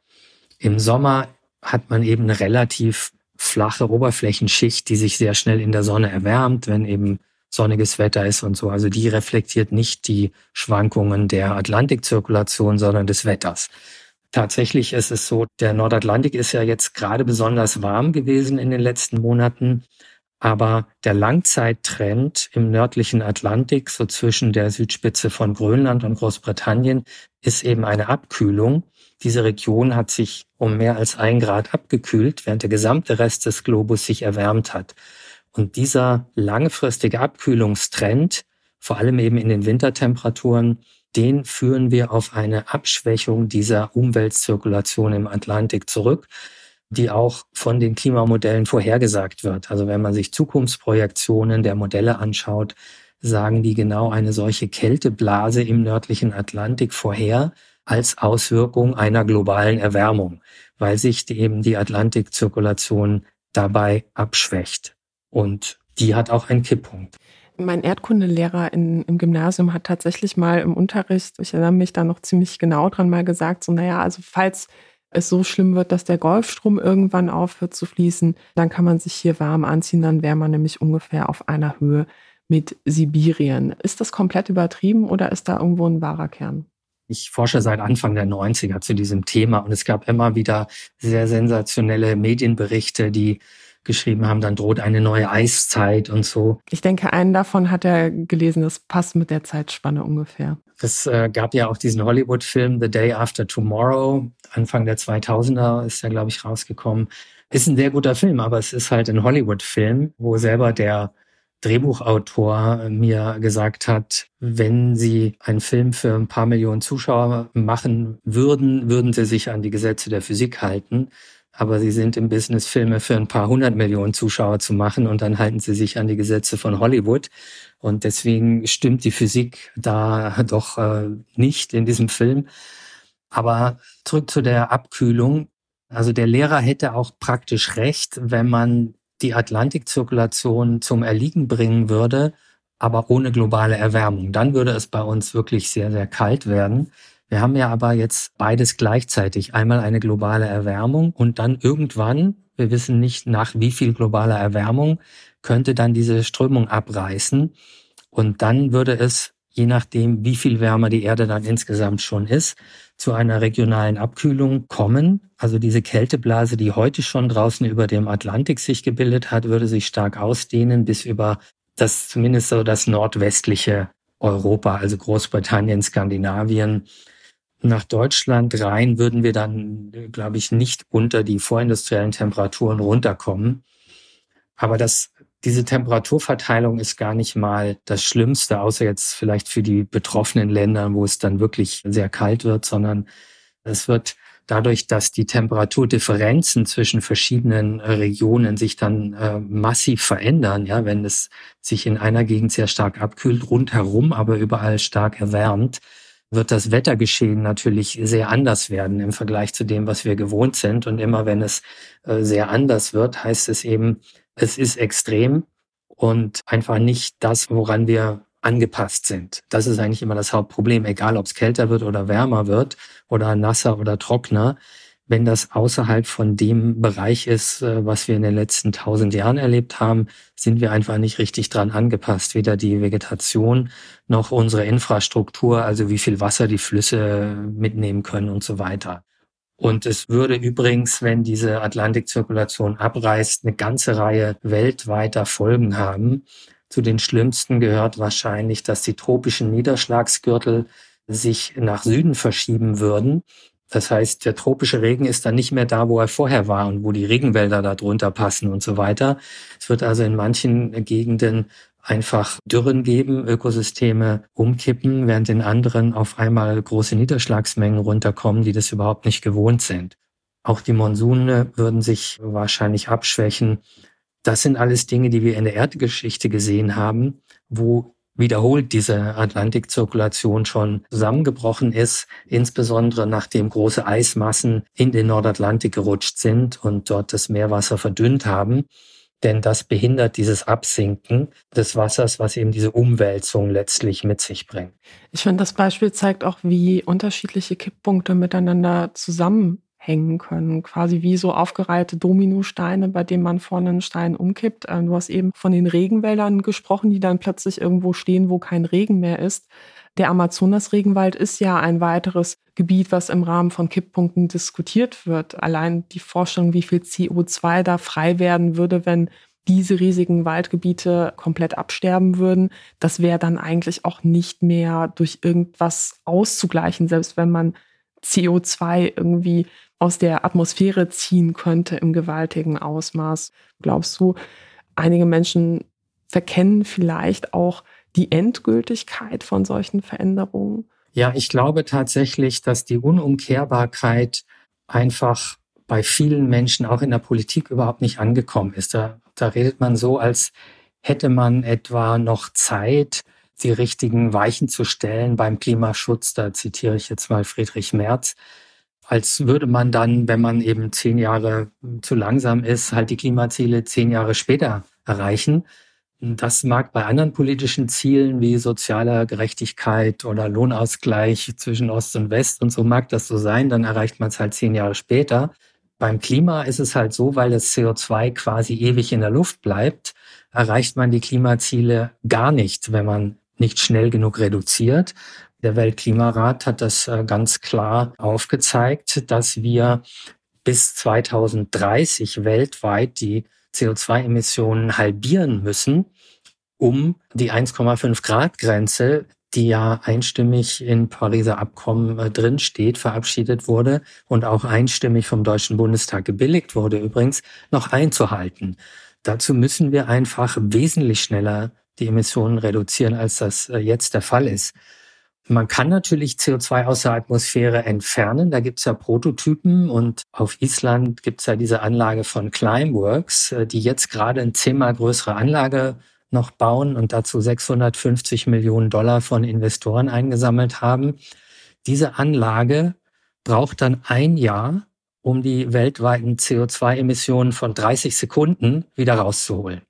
Im Sommer hat man eben eine relativ flache Oberflächenschicht, die sich sehr schnell in der Sonne erwärmt, wenn eben sonniges Wetter ist und so. Also die reflektiert nicht die Schwankungen der Atlantikzirkulation, sondern des Wetters. Tatsächlich ist es so, der Nordatlantik ist ja jetzt gerade besonders warm gewesen in den letzten Monaten. Aber der Langzeittrend im nördlichen Atlantik, so zwischen der Südspitze von Grönland und Großbritannien, ist eben eine Abkühlung. Diese Region hat sich um mehr als ein Grad abgekühlt, während der gesamte Rest des Globus sich erwärmt hat. Und dieser langfristige Abkühlungstrend, vor allem eben in den Wintertemperaturen, den führen wir auf eine Abschwächung dieser Umweltzirkulation im Atlantik zurück die auch von den Klimamodellen vorhergesagt wird. Also wenn man sich Zukunftsprojektionen der Modelle anschaut, sagen die genau eine solche Kälteblase im nördlichen Atlantik vorher als Auswirkung einer globalen Erwärmung, weil sich die, eben die Atlantikzirkulation dabei abschwächt. Und die hat auch einen Kipppunkt. Mein Erdkundelehrer in, im Gymnasium hat tatsächlich mal im Unterricht, ich erinnere mich da noch ziemlich genau dran, mal gesagt, so, naja, also falls es so schlimm wird, dass der Golfstrom irgendwann aufhört zu fließen, dann kann man sich hier warm anziehen, dann wäre man nämlich ungefähr auf einer Höhe mit Sibirien. Ist das komplett übertrieben oder ist da irgendwo ein wahrer Kern? Ich forsche seit Anfang der 90er zu diesem Thema und es gab immer wieder sehr sensationelle Medienberichte, die geschrieben haben, dann droht eine neue Eiszeit und so. Ich denke, einen davon hat er gelesen, das passt mit der Zeitspanne ungefähr. Es äh, gab ja auch diesen Hollywood-Film The Day After Tomorrow, Anfang der 2000er ist er, glaube ich, rausgekommen. Ist ein sehr guter Film, aber es ist halt ein Hollywood-Film, wo selber der Drehbuchautor mir gesagt hat, wenn sie einen Film für ein paar Millionen Zuschauer machen würden, würden sie sich an die Gesetze der Physik halten aber sie sind im Business, Filme für ein paar hundert Millionen Zuschauer zu machen und dann halten sie sich an die Gesetze von Hollywood. Und deswegen stimmt die Physik da doch äh, nicht in diesem Film. Aber zurück zu der Abkühlung. Also der Lehrer hätte auch praktisch recht, wenn man die Atlantikzirkulation zum Erliegen bringen würde, aber ohne globale Erwärmung. Dann würde es bei uns wirklich sehr, sehr kalt werden. Wir haben ja aber jetzt beides gleichzeitig. Einmal eine globale Erwärmung und dann irgendwann, wir wissen nicht nach wie viel globaler Erwärmung, könnte dann diese Strömung abreißen. Und dann würde es, je nachdem, wie viel wärmer die Erde dann insgesamt schon ist, zu einer regionalen Abkühlung kommen. Also diese Kälteblase, die heute schon draußen über dem Atlantik sich gebildet hat, würde sich stark ausdehnen bis über das zumindest so das nordwestliche Europa, also Großbritannien, Skandinavien nach Deutschland rein würden wir dann, glaube ich, nicht unter die vorindustriellen Temperaturen runterkommen. Aber das, diese Temperaturverteilung ist gar nicht mal das Schlimmste, außer jetzt vielleicht für die betroffenen Länder, wo es dann wirklich sehr kalt wird, sondern es wird dadurch, dass die Temperaturdifferenzen zwischen verschiedenen Regionen sich dann äh, massiv verändern, ja, wenn es sich in einer Gegend sehr stark abkühlt, rundherum aber überall stark erwärmt, wird das Wettergeschehen natürlich sehr anders werden im Vergleich zu dem, was wir gewohnt sind. Und immer wenn es äh, sehr anders wird, heißt es eben, es ist extrem und einfach nicht das, woran wir angepasst sind. Das ist eigentlich immer das Hauptproblem, egal ob es kälter wird oder wärmer wird oder nasser oder trockener wenn das außerhalb von dem Bereich ist, äh, was wir in den letzten tausend Jahren erlebt haben, sind wir einfach nicht richtig dran angepasst. Weder die Vegetation noch unsere Infrastruktur, also wie viel Wasser die Flüsse mitnehmen können und so weiter. Und es würde übrigens, wenn diese Atlantikzirkulation abreißt, eine ganze Reihe weltweiter Folgen haben. Zu den schlimmsten gehört wahrscheinlich, dass die tropischen Niederschlagsgürtel sich nach Süden verschieben würden Das heißt, der tropische Regen ist dann nicht mehr da, wo er vorher war und wo die Regenwälder da drunter passen und so weiter. Es wird also in manchen Gegenden einfach Dürren geben, Ökosysteme umkippen, während in anderen auf einmal große Niederschlagsmengen runterkommen, die das überhaupt nicht gewohnt sind. Auch die Monsune würden sich wahrscheinlich abschwächen. Das sind alles Dinge, die wir in der Erdgeschichte gesehen haben, wo wiederholt diese Atlantikzirkulation schon zusammengebrochen ist, insbesondere nachdem große Eismassen in den Nordatlantik gerutscht sind und dort das Meerwasser verdünnt haben denn das behindert dieses Absinken des Wassers, was eben diese Umwälzung letztlich mit sich bringt. Ich finde, das Beispiel zeigt auch, wie unterschiedliche Kipppunkte miteinander zusammenhängen können. Quasi wie so aufgereihte Dominosteine, bei denen man vorne einen Stein umkippt. Ähm, du hast eben von den Regenwäldern gesprochen, die dann plötzlich irgendwo stehen, wo kein Regen mehr ist. Der Amazonas-Regenwald ist ja ein weiteres Gebiet, was im Rahmen von Kipppunkten diskutiert wird. Allein die Vorstellung, wie viel CO2 da frei werden würde, wenn diese riesigen Waldgebiete komplett absterben würden, das wäre dann eigentlich auch nicht mehr durch irgendwas auszugleichen, selbst wenn man CO2 irgendwie aus der Atmosphäre ziehen könnte im gewaltigen Ausmaß. Glaubst du, einige Menschen verkennen vielleicht auch die Endgültigkeit von solchen Veränderungen? Ja, ich glaube tatsächlich, dass die Unumkehrbarkeit einfach bei vielen Menschen auch in der Politik überhaupt nicht angekommen ist. Da, da redet man so, als hätte man etwa noch Zeit, die richtigen Weichen zu stellen beim Klimaschutz. Da zitiere ich jetzt mal Friedrich Merz. Als würde man dann, wenn man eben zehn Jahre zu langsam ist, halt die Klimaziele zehn Jahre später erreichen. Das mag bei anderen politischen Zielen wie sozialer Gerechtigkeit oder Lohnausgleich zwischen Ost und West und so mag das so sein, dann erreicht man es halt zehn Jahre später. Beim Klima ist es halt so, weil das CO2 quasi ewig in der Luft bleibt, erreicht man die Klimaziele gar nicht, wenn man nicht schnell genug reduziert. Der Weltklimarat hat das äh, ganz klar aufgezeigt, dass wir bis 2030 weltweit die CO2-Emissionen halbieren müssen, um die 1,5 Grad Grenze, die ja einstimmig in Pariser Abkommen äh, drin steht, verabschiedet wurde und auch einstimmig vom Deutschen Bundestag gebilligt wurde übrigens, noch einzuhalten. Dazu müssen wir einfach wesentlich schneller die Emissionen reduzieren, als das äh, jetzt der Fall ist. Man kann natürlich CO2 aus der Atmosphäre entfernen. Da gibt's ja Prototypen und auf Island gibt's ja diese Anlage von Climeworks, äh, die jetzt gerade eine zehnmal größere Anlage noch bauen und dazu 650 Millionen Dollar von Investoren eingesammelt haben. Diese Anlage braucht dann ein Jahr, um die weltweiten CO2-Emissionen von 30 Sekunden wieder rauszuholen.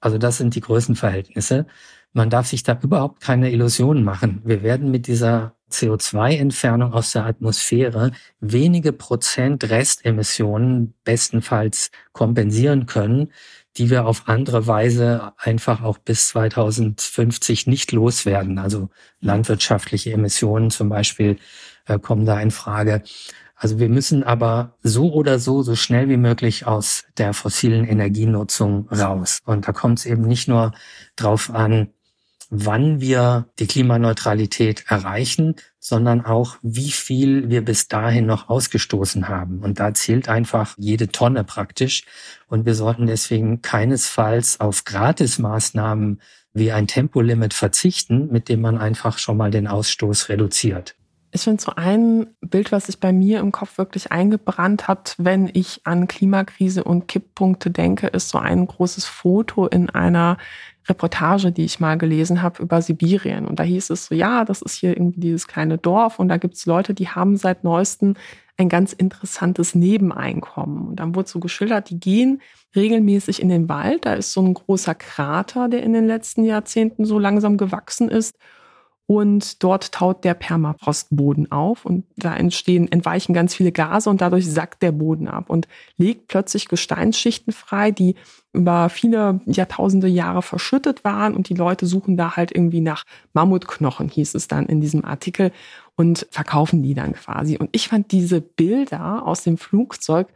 Also das sind die Größenverhältnisse. Man darf sich da überhaupt keine Illusionen machen. Wir werden mit dieser CO2-Entfernung aus der Atmosphäre wenige Prozent Restemissionen bestenfalls kompensieren können, die wir auf andere Weise einfach auch bis 2050 nicht loswerden. Also landwirtschaftliche Emissionen zum Beispiel äh, kommen da in Frage. Also wir müssen aber so oder so so schnell wie möglich aus der fossilen Energienutzung raus. Und da kommt es eben nicht nur drauf an, wann wir die Klimaneutralität erreichen, sondern auch, wie viel wir bis dahin noch ausgestoßen haben. Und da zählt einfach jede Tonne praktisch. Und wir sollten deswegen keinesfalls auf Gratismaßnahmen wie ein Tempolimit verzichten, mit dem man einfach schon mal den Ausstoß reduziert. Ich finde so ein Bild, was sich bei mir im Kopf wirklich eingebrannt hat, wenn ich an Klimakrise und Kipppunkte denke, ist so ein großes Foto in einer Reportage, die ich mal gelesen habe über Sibirien. Und da hieß es so, ja, das ist hier irgendwie dieses kleine Dorf und da gibt es Leute, die haben seit neuestem ein ganz interessantes Nebeneinkommen. Und dann wurde so geschildert, die gehen regelmäßig in den Wald. Da ist so ein großer Krater, der in den letzten Jahrzehnten so langsam gewachsen ist und dort taut der Permafrostboden auf und da entstehen, entweichen ganz viele Gase und dadurch sackt der Boden ab und legt plötzlich Gesteinsschichten frei, die über viele Jahrtausende Jahre verschüttet waren und die Leute suchen da halt irgendwie nach Mammutknochen, hieß es dann in diesem Artikel und verkaufen die dann quasi. Und ich fand diese Bilder aus dem Flugzeug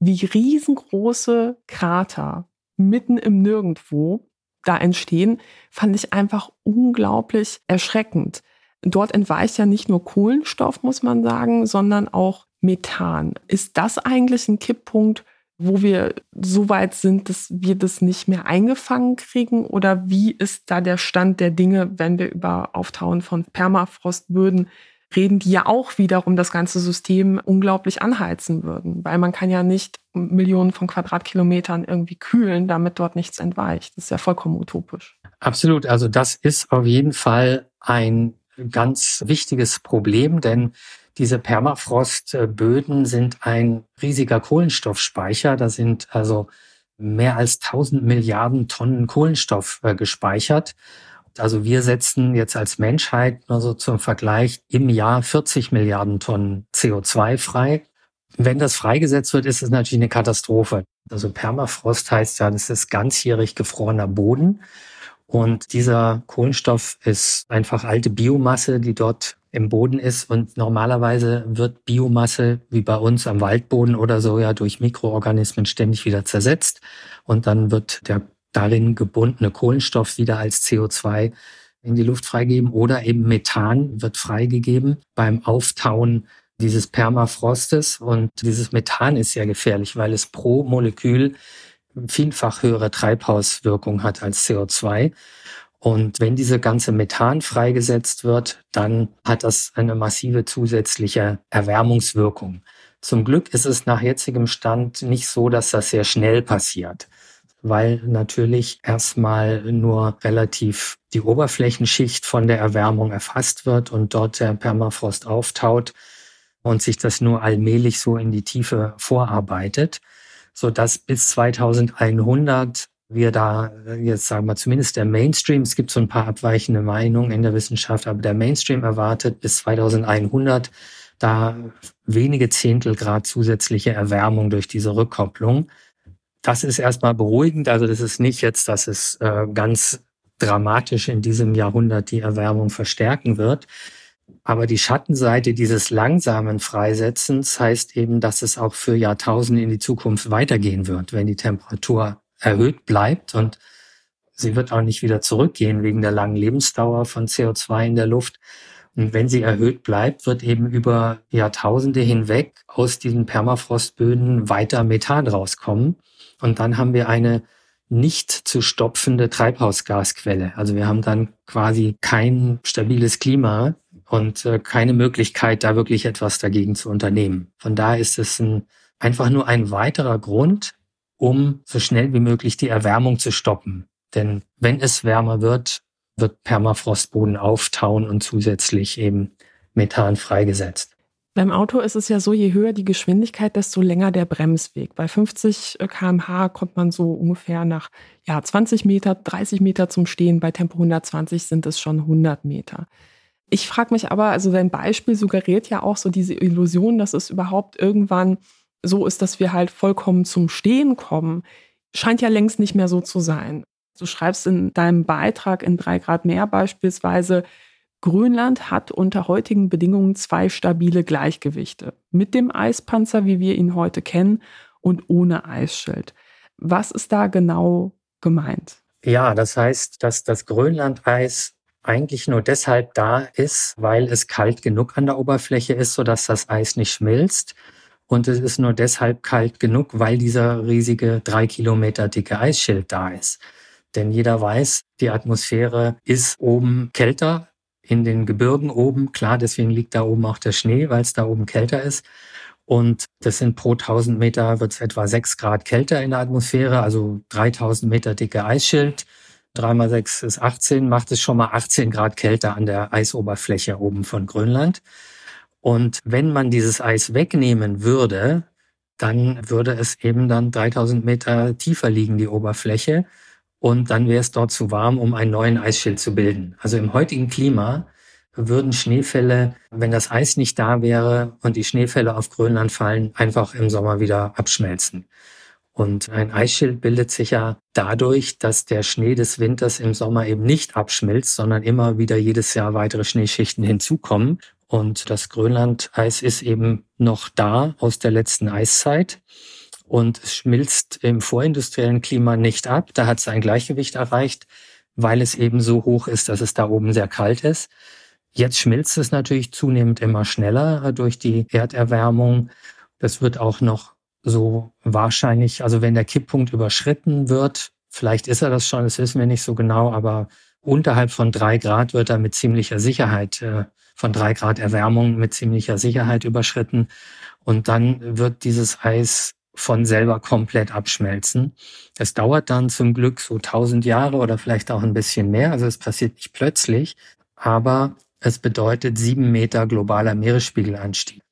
wie riesengroße Krater mitten im Nirgendwo da entstehen, fand ich einfach unglaublich erschreckend. dort entweicht ja nicht nur Kohlenstoff, muss man sagen, sondern auch Methan. Ist das eigentlich ein Kipppunkt, wo wir so weit sind, dass wir das nicht mehr eingefangen kriegen? Oder wie ist da der Stand der Dinge, wenn wir über Auftauen von Permafrostböden reden, die ja auch wiederum das ganze System unglaublich anheizen würden? Weil man kann ja nicht Millionen von Quadratkilometern irgendwie kühlen, damit dort nichts entweicht. Das ist ja vollkommen utopisch. Absolut. Also das ist auf jeden Fall ein ganz wichtiges Problem, denn diese Permafrostböden sind ein riesiger Kohlenstoffspeicher. Da sind also mehr als 1000 Milliarden Tonnen Kohlenstoff äh, gespeichert. Also wir setzen jetzt als Menschheit nur so zum Vergleich im Jahr 40 Milliarden Tonnen CO2 frei. Wenn das freigesetzt wird, ist es natürlich eine Katastrophe. Also Permafrost heißt ja, das ist ganzjährig gefrorener Boden. Und dieser Kohlenstoff ist einfach alte Biomasse, die dort im Boden ist. Und normalerweise wird Biomasse, wie bei uns am Waldboden oder so, ja durch Mikroorganismen ständig wieder zersetzt. Und dann wird der darin gebundene Kohlenstoff wieder als CO2 in die Luft freigegeben oder eben Methan wird freigegeben beim Auftauen dieses Permafrostes. Und dieses Methan ist sehr gefährlich, weil es pro Molekül vielfach höhere Treibhauswirkung hat als CO2. Und wenn diese ganze Methan freigesetzt wird, dann hat das eine massive zusätzliche Erwärmungswirkung. Zum Glück ist es nach jetzigem Stand nicht so, dass das sehr schnell passiert, weil natürlich erstmal nur relativ die Oberflächenschicht von der Erwärmung erfasst wird und dort der Permafrost auftaut und sich das nur allmählich so in die Tiefe vorarbeitet, so dass bis 2100 wir da jetzt sagen wir zumindest der Mainstream, es gibt so ein paar abweichende Meinungen in der Wissenschaft, aber der Mainstream erwartet bis 2100 da wenige Zehntel Grad zusätzliche Erwärmung durch diese Rückkopplung. Das ist erstmal beruhigend. Also das ist nicht jetzt, dass es äh, ganz dramatisch in diesem Jahrhundert die Erwärmung verstärken wird. Aber die Schattenseite dieses langsamen Freisetzens heißt eben, dass es auch für Jahrtausende in die Zukunft weitergehen wird, wenn die Temperatur erhöht bleibt und sie wird auch nicht wieder zurückgehen wegen der langen Lebensdauer von CO2 in der Luft. Und wenn sie erhöht bleibt, wird eben über Jahrtausende hinweg aus diesen Permafrostböden weiter Methan rauskommen. Und dann haben wir eine nicht zu stopfende Treibhausgasquelle. Also wir haben dann quasi kein stabiles Klima und äh, keine Möglichkeit, da wirklich etwas dagegen zu unternehmen. Von daher ist es ein, einfach nur ein weiterer Grund, um so schnell wie möglich die Erwärmung zu stoppen. Denn wenn es wärmer wird, wird Permafrostboden auftauen und zusätzlich eben Methan freigesetzt. Beim Auto ist es ja so, je höher die Geschwindigkeit, desto länger der Bremsweg. Bei 50 kmh kommt man so ungefähr nach ja, 20 Meter, 30 Meter zum Stehen. Bei Tempo 120 sind es schon 100 Meter. Ich frage mich aber, also dein Beispiel suggeriert ja auch so diese Illusion, dass es überhaupt irgendwann so ist, dass wir halt vollkommen zum Stehen kommen, scheint ja längst nicht mehr so zu sein. Du schreibst in deinem Beitrag in drei Grad mehr beispielsweise, Grönland hat unter heutigen Bedingungen zwei stabile Gleichgewichte. Mit dem Eispanzer, wie wir ihn heute kennen, und ohne Eisschild. Was ist da genau gemeint? Ja, das heißt, dass das Grönlandeis eigentlich nur deshalb da ist, weil es kalt genug an der Oberfläche ist, sodass das Eis nicht schmilzt. Und es ist nur deshalb kalt genug, weil dieser riesige drei Kilometer dicke Eisschild da ist. Denn jeder weiß, die Atmosphäre ist oben kälter, in den Gebirgen oben. Klar, deswegen liegt da oben auch der Schnee, weil es da oben kälter ist. Und das sind pro 1000 Meter wird es etwa sechs Grad kälter in der Atmosphäre, also 3000 Meter dicke Eisschild. 3 mal 6 ist 18, macht es schon mal 18 Grad kälter an der Eisoberfläche oben von Grönland. Und wenn man dieses Eis wegnehmen würde, dann würde es eben dann 3000 Meter tiefer liegen, die Oberfläche. Und dann wäre es dort zu warm, um einen neuen Eisschild zu bilden. Also im heutigen Klima würden Schneefälle, wenn das Eis nicht da wäre und die Schneefälle auf Grönland fallen, einfach im Sommer wieder abschmelzen. Und ein Eisschild bildet sich ja dadurch, dass der Schnee des Winters im Sommer eben nicht abschmilzt, sondern immer wieder jedes Jahr weitere Schneeschichten hinzukommen. Und das Grönlandeis ist eben noch da aus der letzten Eiszeit und es schmilzt im vorindustriellen Klima nicht ab. Da hat es ein Gleichgewicht erreicht, weil es eben so hoch ist, dass es da oben sehr kalt ist. Jetzt schmilzt es natürlich zunehmend immer schneller durch die Erderwärmung. Das wird auch noch so wahrscheinlich, also wenn der Kipppunkt überschritten wird, vielleicht ist er das schon, das wissen wir nicht so genau, aber unterhalb von drei Grad wird er mit ziemlicher Sicherheit, äh, von drei Grad Erwärmung mit ziemlicher Sicherheit überschritten. Und dann wird dieses Eis von selber komplett abschmelzen. Es dauert dann zum Glück so tausend Jahre oder vielleicht auch ein bisschen mehr. Also es passiert nicht plötzlich, aber es bedeutet sieben Meter globaler Meeresspiegelanstieg.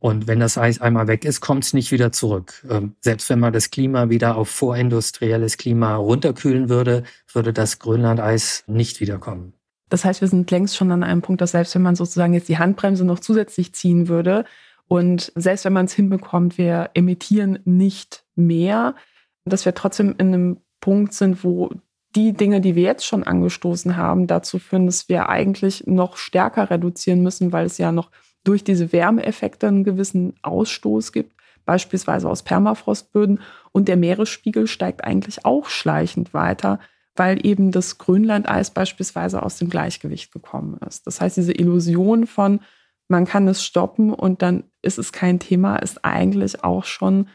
Und wenn das Eis einmal weg ist, kommt es nicht wieder zurück. Ähm, selbst wenn man das Klima wieder auf vorindustrielles Klima runterkühlen würde, würde das Grönlandeis nicht wiederkommen. Das heißt, wir sind längst schon an einem Punkt, dass selbst wenn man sozusagen jetzt die Handbremse noch zusätzlich ziehen würde und selbst wenn man es hinbekommt, wir emittieren nicht mehr, dass wir trotzdem in einem Punkt sind, wo die Dinge, die wir jetzt schon angestoßen haben, dazu führen, dass wir eigentlich noch stärker reduzieren müssen, weil es ja noch durch diese Wärmeeffekte einen gewissen Ausstoß gibt, beispielsweise aus Permafrostböden. Und der Meeresspiegel steigt eigentlich auch schleichend weiter, weil eben das Grönlandeis beispielsweise aus dem Gleichgewicht gekommen ist. Das heißt, diese Illusion von, man kann es stoppen und dann ist es kein Thema, ist eigentlich auch schon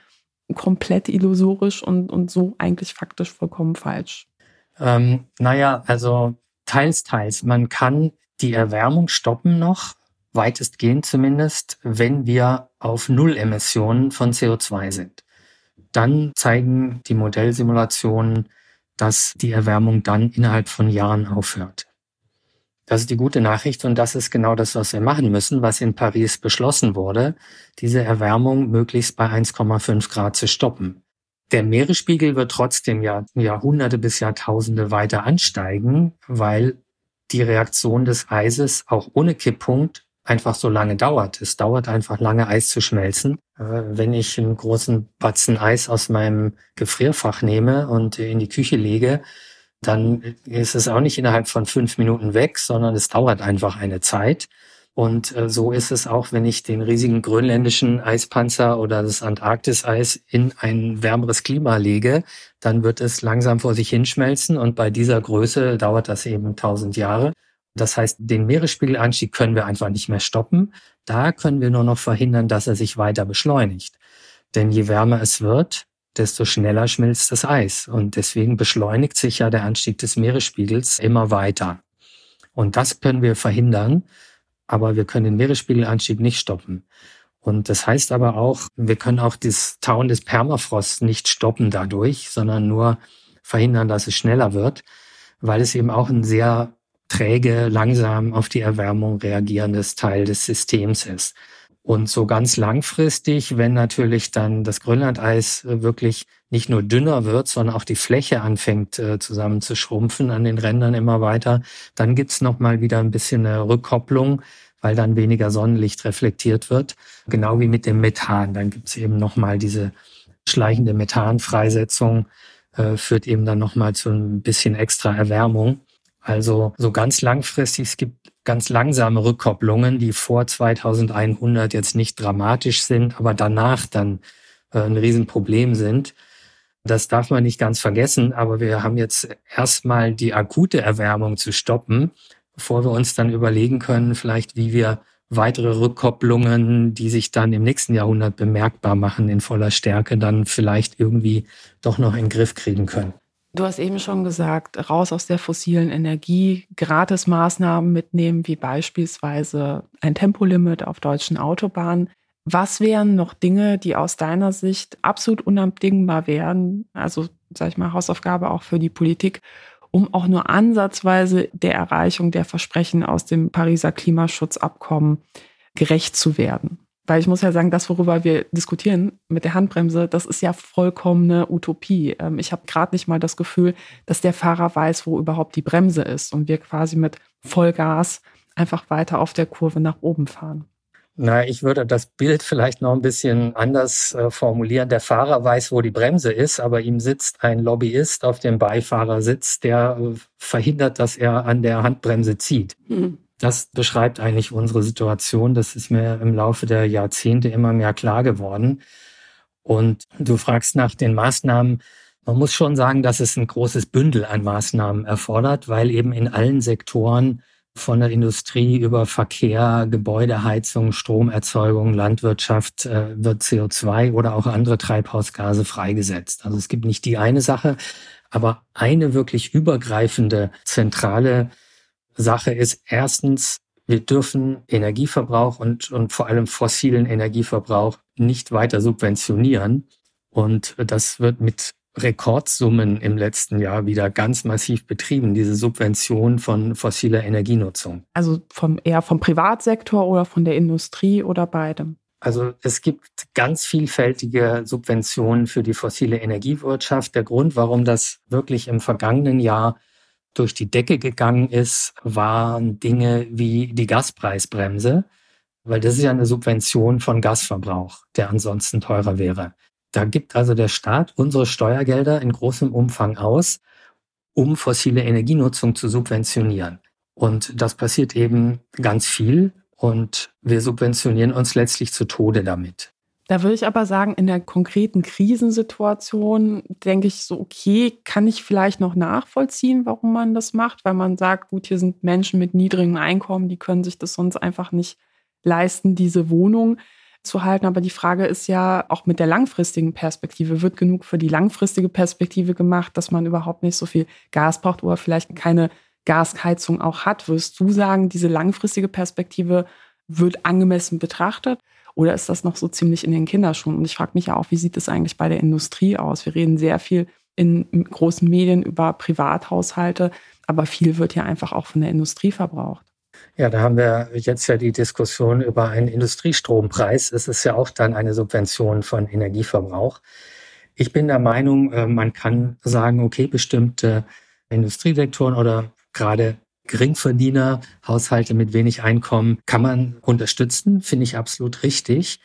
komplett illusorisch und, und so eigentlich faktisch vollkommen falsch. Ähm, naja, also teils, teils. Man kann die Erwärmung stoppen noch, weitestgehend zumindest, wenn wir auf Null-Emissionen von CO2 sind. Dann zeigen die Modellsimulationen, dass die Erwärmung dann innerhalb von Jahren aufhört. Das ist die gute Nachricht und das ist genau das, was wir machen müssen, was in Paris beschlossen wurde, diese Erwärmung möglichst bei 1,5 Grad zu stoppen. Der Meeresspiegel wird trotzdem ja Jahrhunderte bis Jahrtausende weiter ansteigen, weil die Reaktion des Eises auch ohne Kipppunkt einfach so lange dauert. Es dauert einfach lange, Eis zu schmelzen. Äh, wenn ich einen großen Batzen Eis aus meinem Gefrierfach nehme und in die Küche lege, dann ist es auch nicht innerhalb von fünf Minuten weg, sondern es dauert einfach eine Zeit. Und äh, so ist es auch, wenn ich den riesigen grönländischen Eispanzer oder das Antarktiseis in ein wärmeres Klima lege, dann wird es langsam vor sich hinschmelzen und bei dieser Größe dauert das eben tausend Jahre. Das heißt, den Meeresspiegelanstieg können wir einfach nicht mehr stoppen. Da können wir nur noch verhindern, dass er sich weiter beschleunigt. Denn je wärmer es wird, desto schneller schmilzt das Eis. Und deswegen beschleunigt sich ja der Anstieg des Meeresspiegels immer weiter. Und das können wir verhindern, aber wir können den Meeresspiegelanstieg nicht stoppen. Und das heißt aber auch, wir können auch das Tauen des Permafrost nicht stoppen dadurch, sondern nur verhindern, dass es schneller wird, weil es eben auch ein sehr träge, langsam auf die Erwärmung reagierendes Teil des Systems ist. Und so ganz langfristig, wenn natürlich dann das Grönlandeis äh, wirklich nicht nur dünner wird, sondern auch die Fläche anfängt äh, zusammen zu schrumpfen an den Rändern immer weiter, dann gibt's noch mal wieder ein bisschen eine Rückkopplung, weil dann weniger Sonnenlicht reflektiert wird. Genau wie mit dem Methan. Dann gibt's eben noch mal diese schleichende Methanfreisetzung, äh, führt eben dann noch mal zu ein bisschen extra Erwärmung. Also so ganz langfristig, es gibt ganz langsame Rückkopplungen, die vor 2100 jetzt nicht dramatisch sind, aber danach dann äh, ein Riesenproblem sind. Das darf man nicht ganz vergessen, aber wir haben jetzt erstmal die akute Erwärmung zu stoppen, bevor wir uns dann überlegen können, vielleicht wie wir weitere Rückkopplungen, die sich dann im nächsten Jahrhundert bemerkbar machen in voller Stärke, dann vielleicht irgendwie doch noch in den Griff kriegen können. Du hast eben schon gesagt, raus aus der fossilen Energie, gratis Maßnahmen mitnehmen, wie beispielsweise ein Tempolimit auf deutschen Autobahnen. Was wären noch Dinge, die aus deiner Sicht absolut unabdingbar wären? Also, sag ich mal, Hausaufgabe auch für die Politik, um auch nur ansatzweise der Erreichung der Versprechen aus dem Pariser Klimaschutzabkommen gerecht zu werden? Weil ich muss ja sagen, das, worüber wir diskutieren mit der Handbremse, das ist ja vollkommene Utopie. Ähm, ich habe gerade nicht mal das Gefühl, dass der Fahrer weiß, wo überhaupt die Bremse ist und wir quasi mit Vollgas einfach weiter auf der Kurve nach oben fahren. Na, ich würde das Bild vielleicht noch ein bisschen anders äh, formulieren. Der Fahrer weiß, wo die Bremse ist, aber ihm sitzt ein Lobbyist auf dem Beifahrersitz, der äh, verhindert, dass er an der Handbremse zieht. Mhm. Das beschreibt eigentlich unsere Situation. Das ist mir im Laufe der Jahrzehnte immer mehr klar geworden. Und du fragst nach den Maßnahmen. Man muss schon sagen, dass es ein großes Bündel an Maßnahmen erfordert, weil eben in allen Sektoren von der Industrie über Verkehr, Gebäudeheizung, Stromerzeugung, Landwirtschaft äh, wird CO2 oder auch andere Treibhausgase freigesetzt. Also es gibt nicht die eine Sache, aber eine wirklich übergreifende zentrale Sache ist erstens, wir dürfen Energieverbrauch und, und vor allem fossilen Energieverbrauch nicht weiter subventionieren. Und das wird mit Rekordsummen im letzten Jahr wieder ganz massiv betrieben, diese Subvention von fossiler Energienutzung. Also vom, eher vom Privatsektor oder von der Industrie oder beidem? Also es gibt ganz vielfältige Subventionen für die fossile Energiewirtschaft. Der Grund, warum das wirklich im vergangenen Jahr durch die Decke gegangen ist, waren Dinge wie die Gaspreisbremse, weil das ist ja eine Subvention von Gasverbrauch, der ansonsten teurer wäre. Da gibt also der Staat unsere Steuergelder in großem Umfang aus, um fossile Energienutzung zu subventionieren. Und das passiert eben ganz viel und wir subventionieren uns letztlich zu Tode damit. Da würde ich aber sagen, in der konkreten Krisensituation denke ich so, okay, kann ich vielleicht noch nachvollziehen, warum man das macht, weil man sagt, gut, hier sind Menschen mit niedrigem Einkommen, die können sich das sonst einfach nicht leisten, diese Wohnung zu halten. Aber die Frage ist ja auch mit der langfristigen Perspektive, wird genug für die langfristige Perspektive gemacht, dass man überhaupt nicht so viel Gas braucht oder vielleicht keine Gasheizung auch hat? Wirst du sagen, diese langfristige Perspektive wird angemessen betrachtet? Oder ist das noch so ziemlich in den Kinderschuhen? Und ich frage mich ja auch, wie sieht es eigentlich bei der Industrie aus? Wir reden sehr viel in großen Medien über Privathaushalte, aber viel wird ja einfach auch von der Industrie verbraucht. Ja, da haben wir jetzt ja die Diskussion über einen Industriestrompreis. Es ist ja auch dann eine Subvention von Energieverbrauch. Ich bin der Meinung, äh, man kann sagen, okay, bestimmte Industriesektoren oder gerade Geringverdiener, Haushalte mit wenig Einkommen kann man unterstützen, finde ich absolut richtig.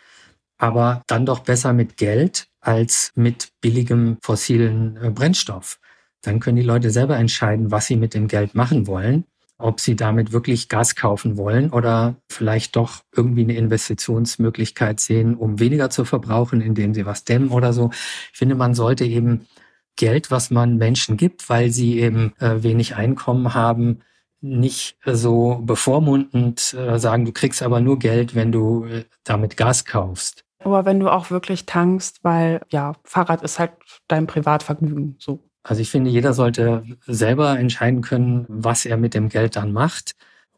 Aber dann doch besser mit Geld als mit billigem fossilen äh, Brennstoff. Dann können die Leute selber entscheiden, was sie mit dem Geld machen wollen ob sie damit wirklich Gas kaufen wollen oder vielleicht doch irgendwie eine Investitionsmöglichkeit sehen, um weniger zu verbrauchen, indem sie was dämmen oder so. Ich finde, man sollte eben Geld, was man Menschen gibt, weil sie eben äh, wenig Einkommen haben, nicht so bevormundend äh, sagen, du kriegst aber nur Geld, wenn du äh, damit Gas kaufst. Aber wenn du auch wirklich tankst, weil ja, Fahrrad ist halt dein Privatvergnügen, so. Also ich finde, jeder sollte selber entscheiden können, was er mit dem Geld dann macht.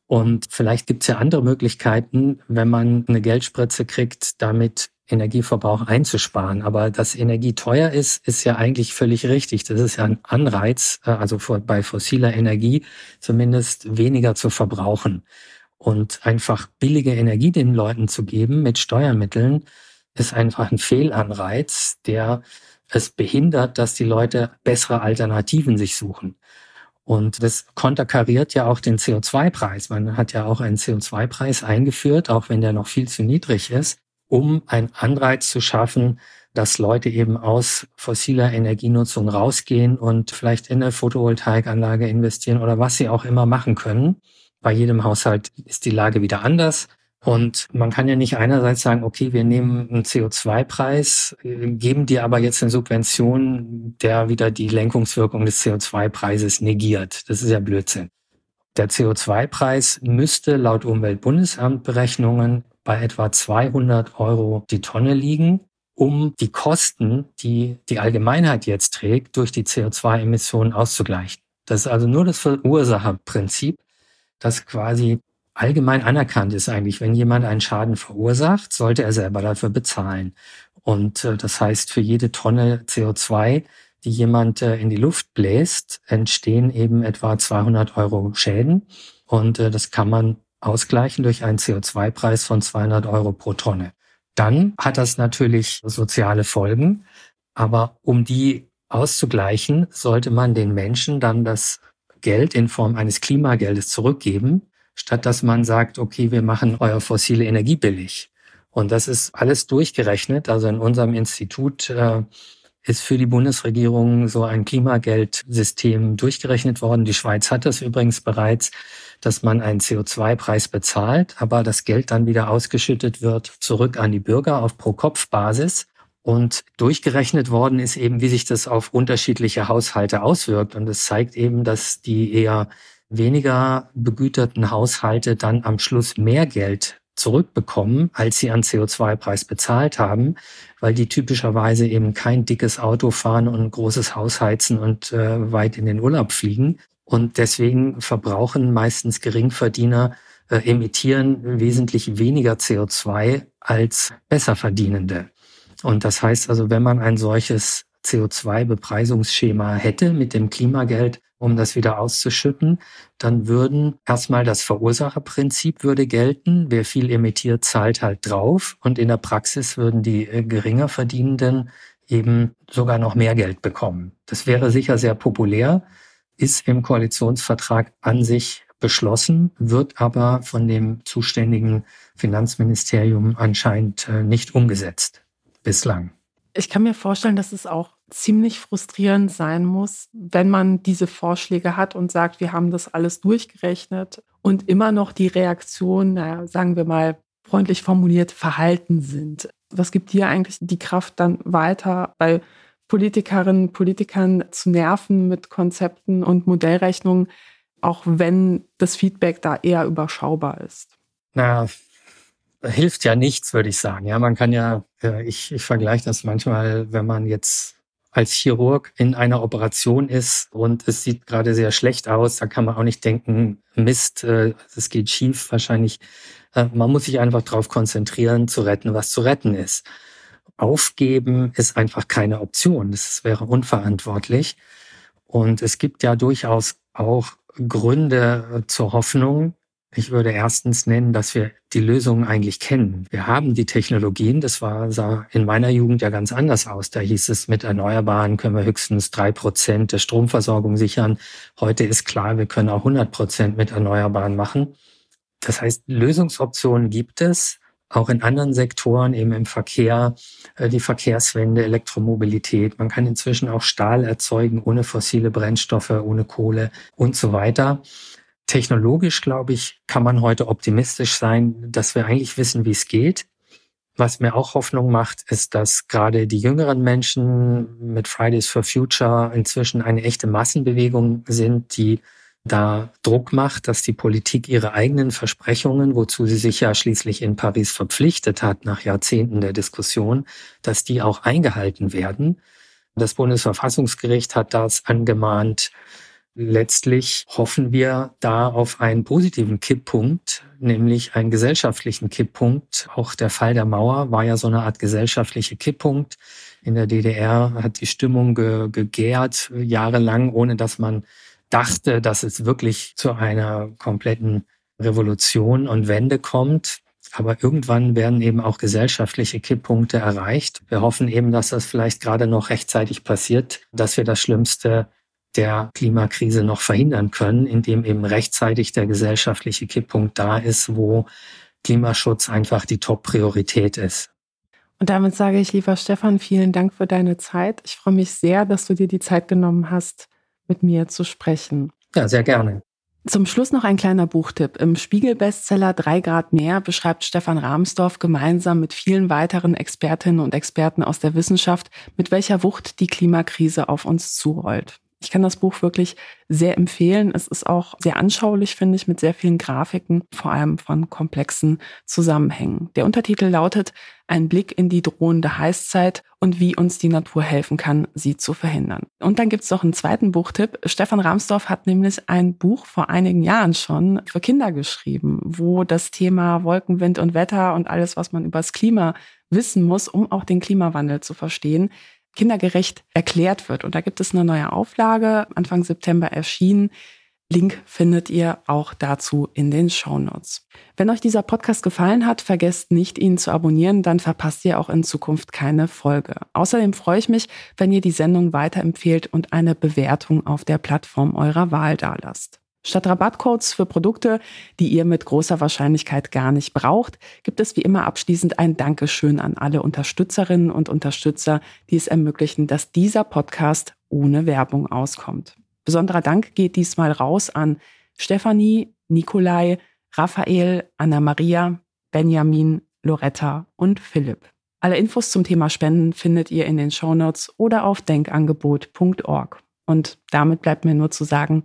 Und vielleicht gibt es ja andere Möglichkeiten, wenn man eine Geldspritze kriegt, damit Energieverbrauch einzusparen. Aber dass Energie teuer ist, ist ja eigentlich völlig richtig. Das ist ja ein Anreiz, äh, also bei fossiler Energie zumindest weniger zu verbrauchen. Und einfach billige Energie den Leuten zu geben mit Steuermitteln, ist einfach ein Fehlanreiz, der es behindert, dass die Leute bessere Alternativen sich suchen. Und das konterkariert ja auch den CO2-Preis. Man hat ja auch einen CO2-Preis eingeführt, auch wenn der noch viel zu niedrig ist, um einen Anreiz zu schaffen, dass Leute eben aus fossiler Energienutzung rausgehen und vielleicht in eine Photovoltaikanlage investieren oder was sie auch immer machen können. Bei jedem Haushalt ist die Lage wieder anders. Und man kann ja nicht einerseits sagen, okay, wir nehmen einen CO2-Preis, geben dir aber jetzt eine Subvention, der wieder die Lenkungswirkung des CO2-Preises negiert. Das ist ja Blödsinn. Der CO2-Preis müsste laut Umweltbundesamt Berechnungen bei etwa 200 Euro die Tonne liegen, um die Kosten, die die Allgemeinheit jetzt trägt, durch die CO2-Emissionen auszugleichen. Das ist also nur das Verursacherprinzip, das quasi allgemein anerkannt ist eigentlich, wenn jemand einen Schaden verursacht, sollte er selber dafür bezahlen. Und äh, das heißt, für jede Tonne CO2, die jemand äh, in die Luft bläst, entstehen eben etwa 200 Euro Schäden. Und äh, das kann man ausgleichen durch einen CO2-Preis von 200 Euro pro Tonne. Dann hat das natürlich soziale Folgen. Aber um die auszugleichen, sollte man den Menschen dann das Geld in Form eines Klimageldes zurückgeben, statt dass man sagt, okay, wir machen euer fossile Energie billig. Und das ist alles durchgerechnet. Also in unserem Institut äh, ist für die Bundesregierung so ein Klimageldsystem durchgerechnet worden. Die Schweiz hat das übrigens bereits, dass man einen CO2-Preis bezahlt, aber das Geld dann wieder ausgeschüttet wird zurück an die Bürger auf Pro-Kopf-Basis. Und durchgerechnet worden ist eben, wie sich das auf unterschiedliche Haushalte auswirkt. Und es zeigt eben, dass die eher weniger begüterten Haushalte dann am Schluss mehr Geld zurückbekommen, als sie an CO2-Preis bezahlt haben, weil die typischerweise eben kein dickes Auto fahren und ein großes Haus heizen und äh, weit in den Urlaub fliegen. Und deswegen verbrauchen meistens Geringverdiener, äh, emittieren wesentlich weniger CO2 als Besserverdienende. Und das heißt also, wenn man ein solches CO2-Bepreisungsschema hätte mit dem Klimageld, um das wieder auszuschütten, dann würden erstmal das Verursacherprinzip würde gelten. Wer viel emittiert, zahlt halt drauf. Und in der Praxis würden die äh, geringer Verdienenden eben sogar noch mehr Geld bekommen. Das wäre sicher sehr populär, ist im Koalitionsvertrag an sich beschlossen, wird aber von dem zuständigen Finanzministerium anscheinend äh, nicht umgesetzt bislang. Ich kann mir vorstellen, dass es auch ziemlich frustrierend sein muss, wenn man diese Vorschläge hat und sagt, wir haben das alles durchgerechnet und immer noch die Reaktionen, naja, sagen wir mal freundlich formuliert, verhalten sind. Was gibt dir eigentlich die Kraft dann weiter bei Politikerinnen und Politikern zu nerven mit Konzepten und Modellrechnungen, auch wenn das Feedback da eher überschaubar ist? Na, hilft ja nichts, würde ich sagen. Ja, man kann ja, äh, ich, ich vergleiche das manchmal, wenn man jetzt als Chirurg in einer Operation ist und es sieht gerade sehr schlecht aus, da kann man auch nicht denken, Mist, äh, es geht schief. Wahrscheinlich, äh, man muss sich einfach darauf konzentrieren, zu retten, was zu retten ist. Aufgeben ist einfach keine Option. Das wäre unverantwortlich. Und es gibt ja durchaus auch Gründe zur Hoffnung, ich würde erstens nennen, dass wir die Lösungen eigentlich kennen. Wir haben die Technologien, das war, sah in meiner Jugend ja ganz anders aus. Da hieß es, mit Erneuerbaren können wir höchstens drei Prozent der Stromversorgung sichern. Heute ist klar, wir können auch 100 Prozent mit Erneuerbaren machen. Das heißt, Lösungsoptionen gibt es, auch in anderen Sektoren, eben im Verkehr, äh, die Verkehrswende, Elektromobilität. Man kann inzwischen auch Stahl erzeugen ohne fossile Brennstoffe, ohne Kohle und so weiter. Technologisch, glaube ich, kann man heute optimistisch sein, dass wir eigentlich wissen, wie es geht. Was mir auch Hoffnung macht, ist, dass gerade die jüngeren Menschen mit Fridays for Future inzwischen eine echte Massenbewegung sind, die da Druck macht, dass die Politik ihre eigenen Versprechungen, wozu sie sich ja schließlich in Paris verpflichtet hat nach Jahrzehnten der Diskussion, dass die auch eingehalten werden. Das Bundesverfassungsgericht hat das angemahnt. Letztlich hoffen wir da auf einen positiven Kipppunkt, nämlich einen gesellschaftlichen Kipppunkt. Auch der Fall der Mauer war ja so eine Art gesellschaftliche Kipppunkt. In der DDR hat die Stimmung ge gegärt jahrelang, ohne dass man dachte, dass es wirklich zu einer kompletten Revolution und Wende kommt. Aber irgendwann werden eben auch gesellschaftliche Kipppunkte erreicht. Wir hoffen eben, dass das vielleicht gerade noch rechtzeitig passiert, dass wir das Schlimmste der Klimakrise noch verhindern können, indem eben rechtzeitig der gesellschaftliche Kipppunkt da ist, wo Klimaschutz einfach die Top-Priorität ist. Und damit sage ich, lieber Stefan, vielen Dank für deine Zeit. Ich freue mich sehr, dass du dir die Zeit genommen hast, mit mir zu sprechen. Ja, sehr gerne. Zum Schluss noch ein kleiner Buchtipp. Im Spiegel-Bestseller Drei Grad mehr beschreibt Stefan Rahmsdorf gemeinsam mit vielen weiteren Expertinnen und Experten aus der Wissenschaft, mit welcher Wucht die Klimakrise auf uns zurollt. Ich kann das Buch wirklich sehr empfehlen. Es ist auch sehr anschaulich, finde ich, mit sehr vielen Grafiken, vor allem von komplexen Zusammenhängen. Der Untertitel lautet Ein Blick in die drohende Heißzeit und wie uns die Natur helfen kann, sie zu verhindern. Und dann gibt es noch einen zweiten Buchtipp. Stefan Ramsdorf hat nämlich ein Buch vor einigen Jahren schon für Kinder geschrieben, wo das Thema Wolken, Wind und Wetter und alles, was man über das Klima wissen muss, um auch den Klimawandel zu verstehen, kindergerecht erklärt wird. Und da gibt es eine neue Auflage, Anfang September erschienen. Link findet ihr auch dazu in den Show Notes. Wenn euch dieser Podcast gefallen hat, vergesst nicht, ihn zu abonnieren, dann verpasst ihr auch in Zukunft keine Folge. Außerdem freue ich mich, wenn ihr die Sendung weiterempfehlt und eine Bewertung auf der Plattform eurer Wahl dalasst. Statt Rabattcodes für Produkte, die ihr mit großer Wahrscheinlichkeit gar nicht braucht, gibt es wie immer abschließend ein Dankeschön an alle Unterstützerinnen und Unterstützer, die es ermöglichen, dass dieser Podcast ohne Werbung auskommt. Besonderer Dank geht diesmal raus an Stefanie, Nikolai, Raphael, Anna-Maria, Benjamin, Loretta und Philipp. Alle Infos zum Thema Spenden findet ihr in den Shownotes oder auf denkangebot.org. Und damit bleibt mir nur zu sagen,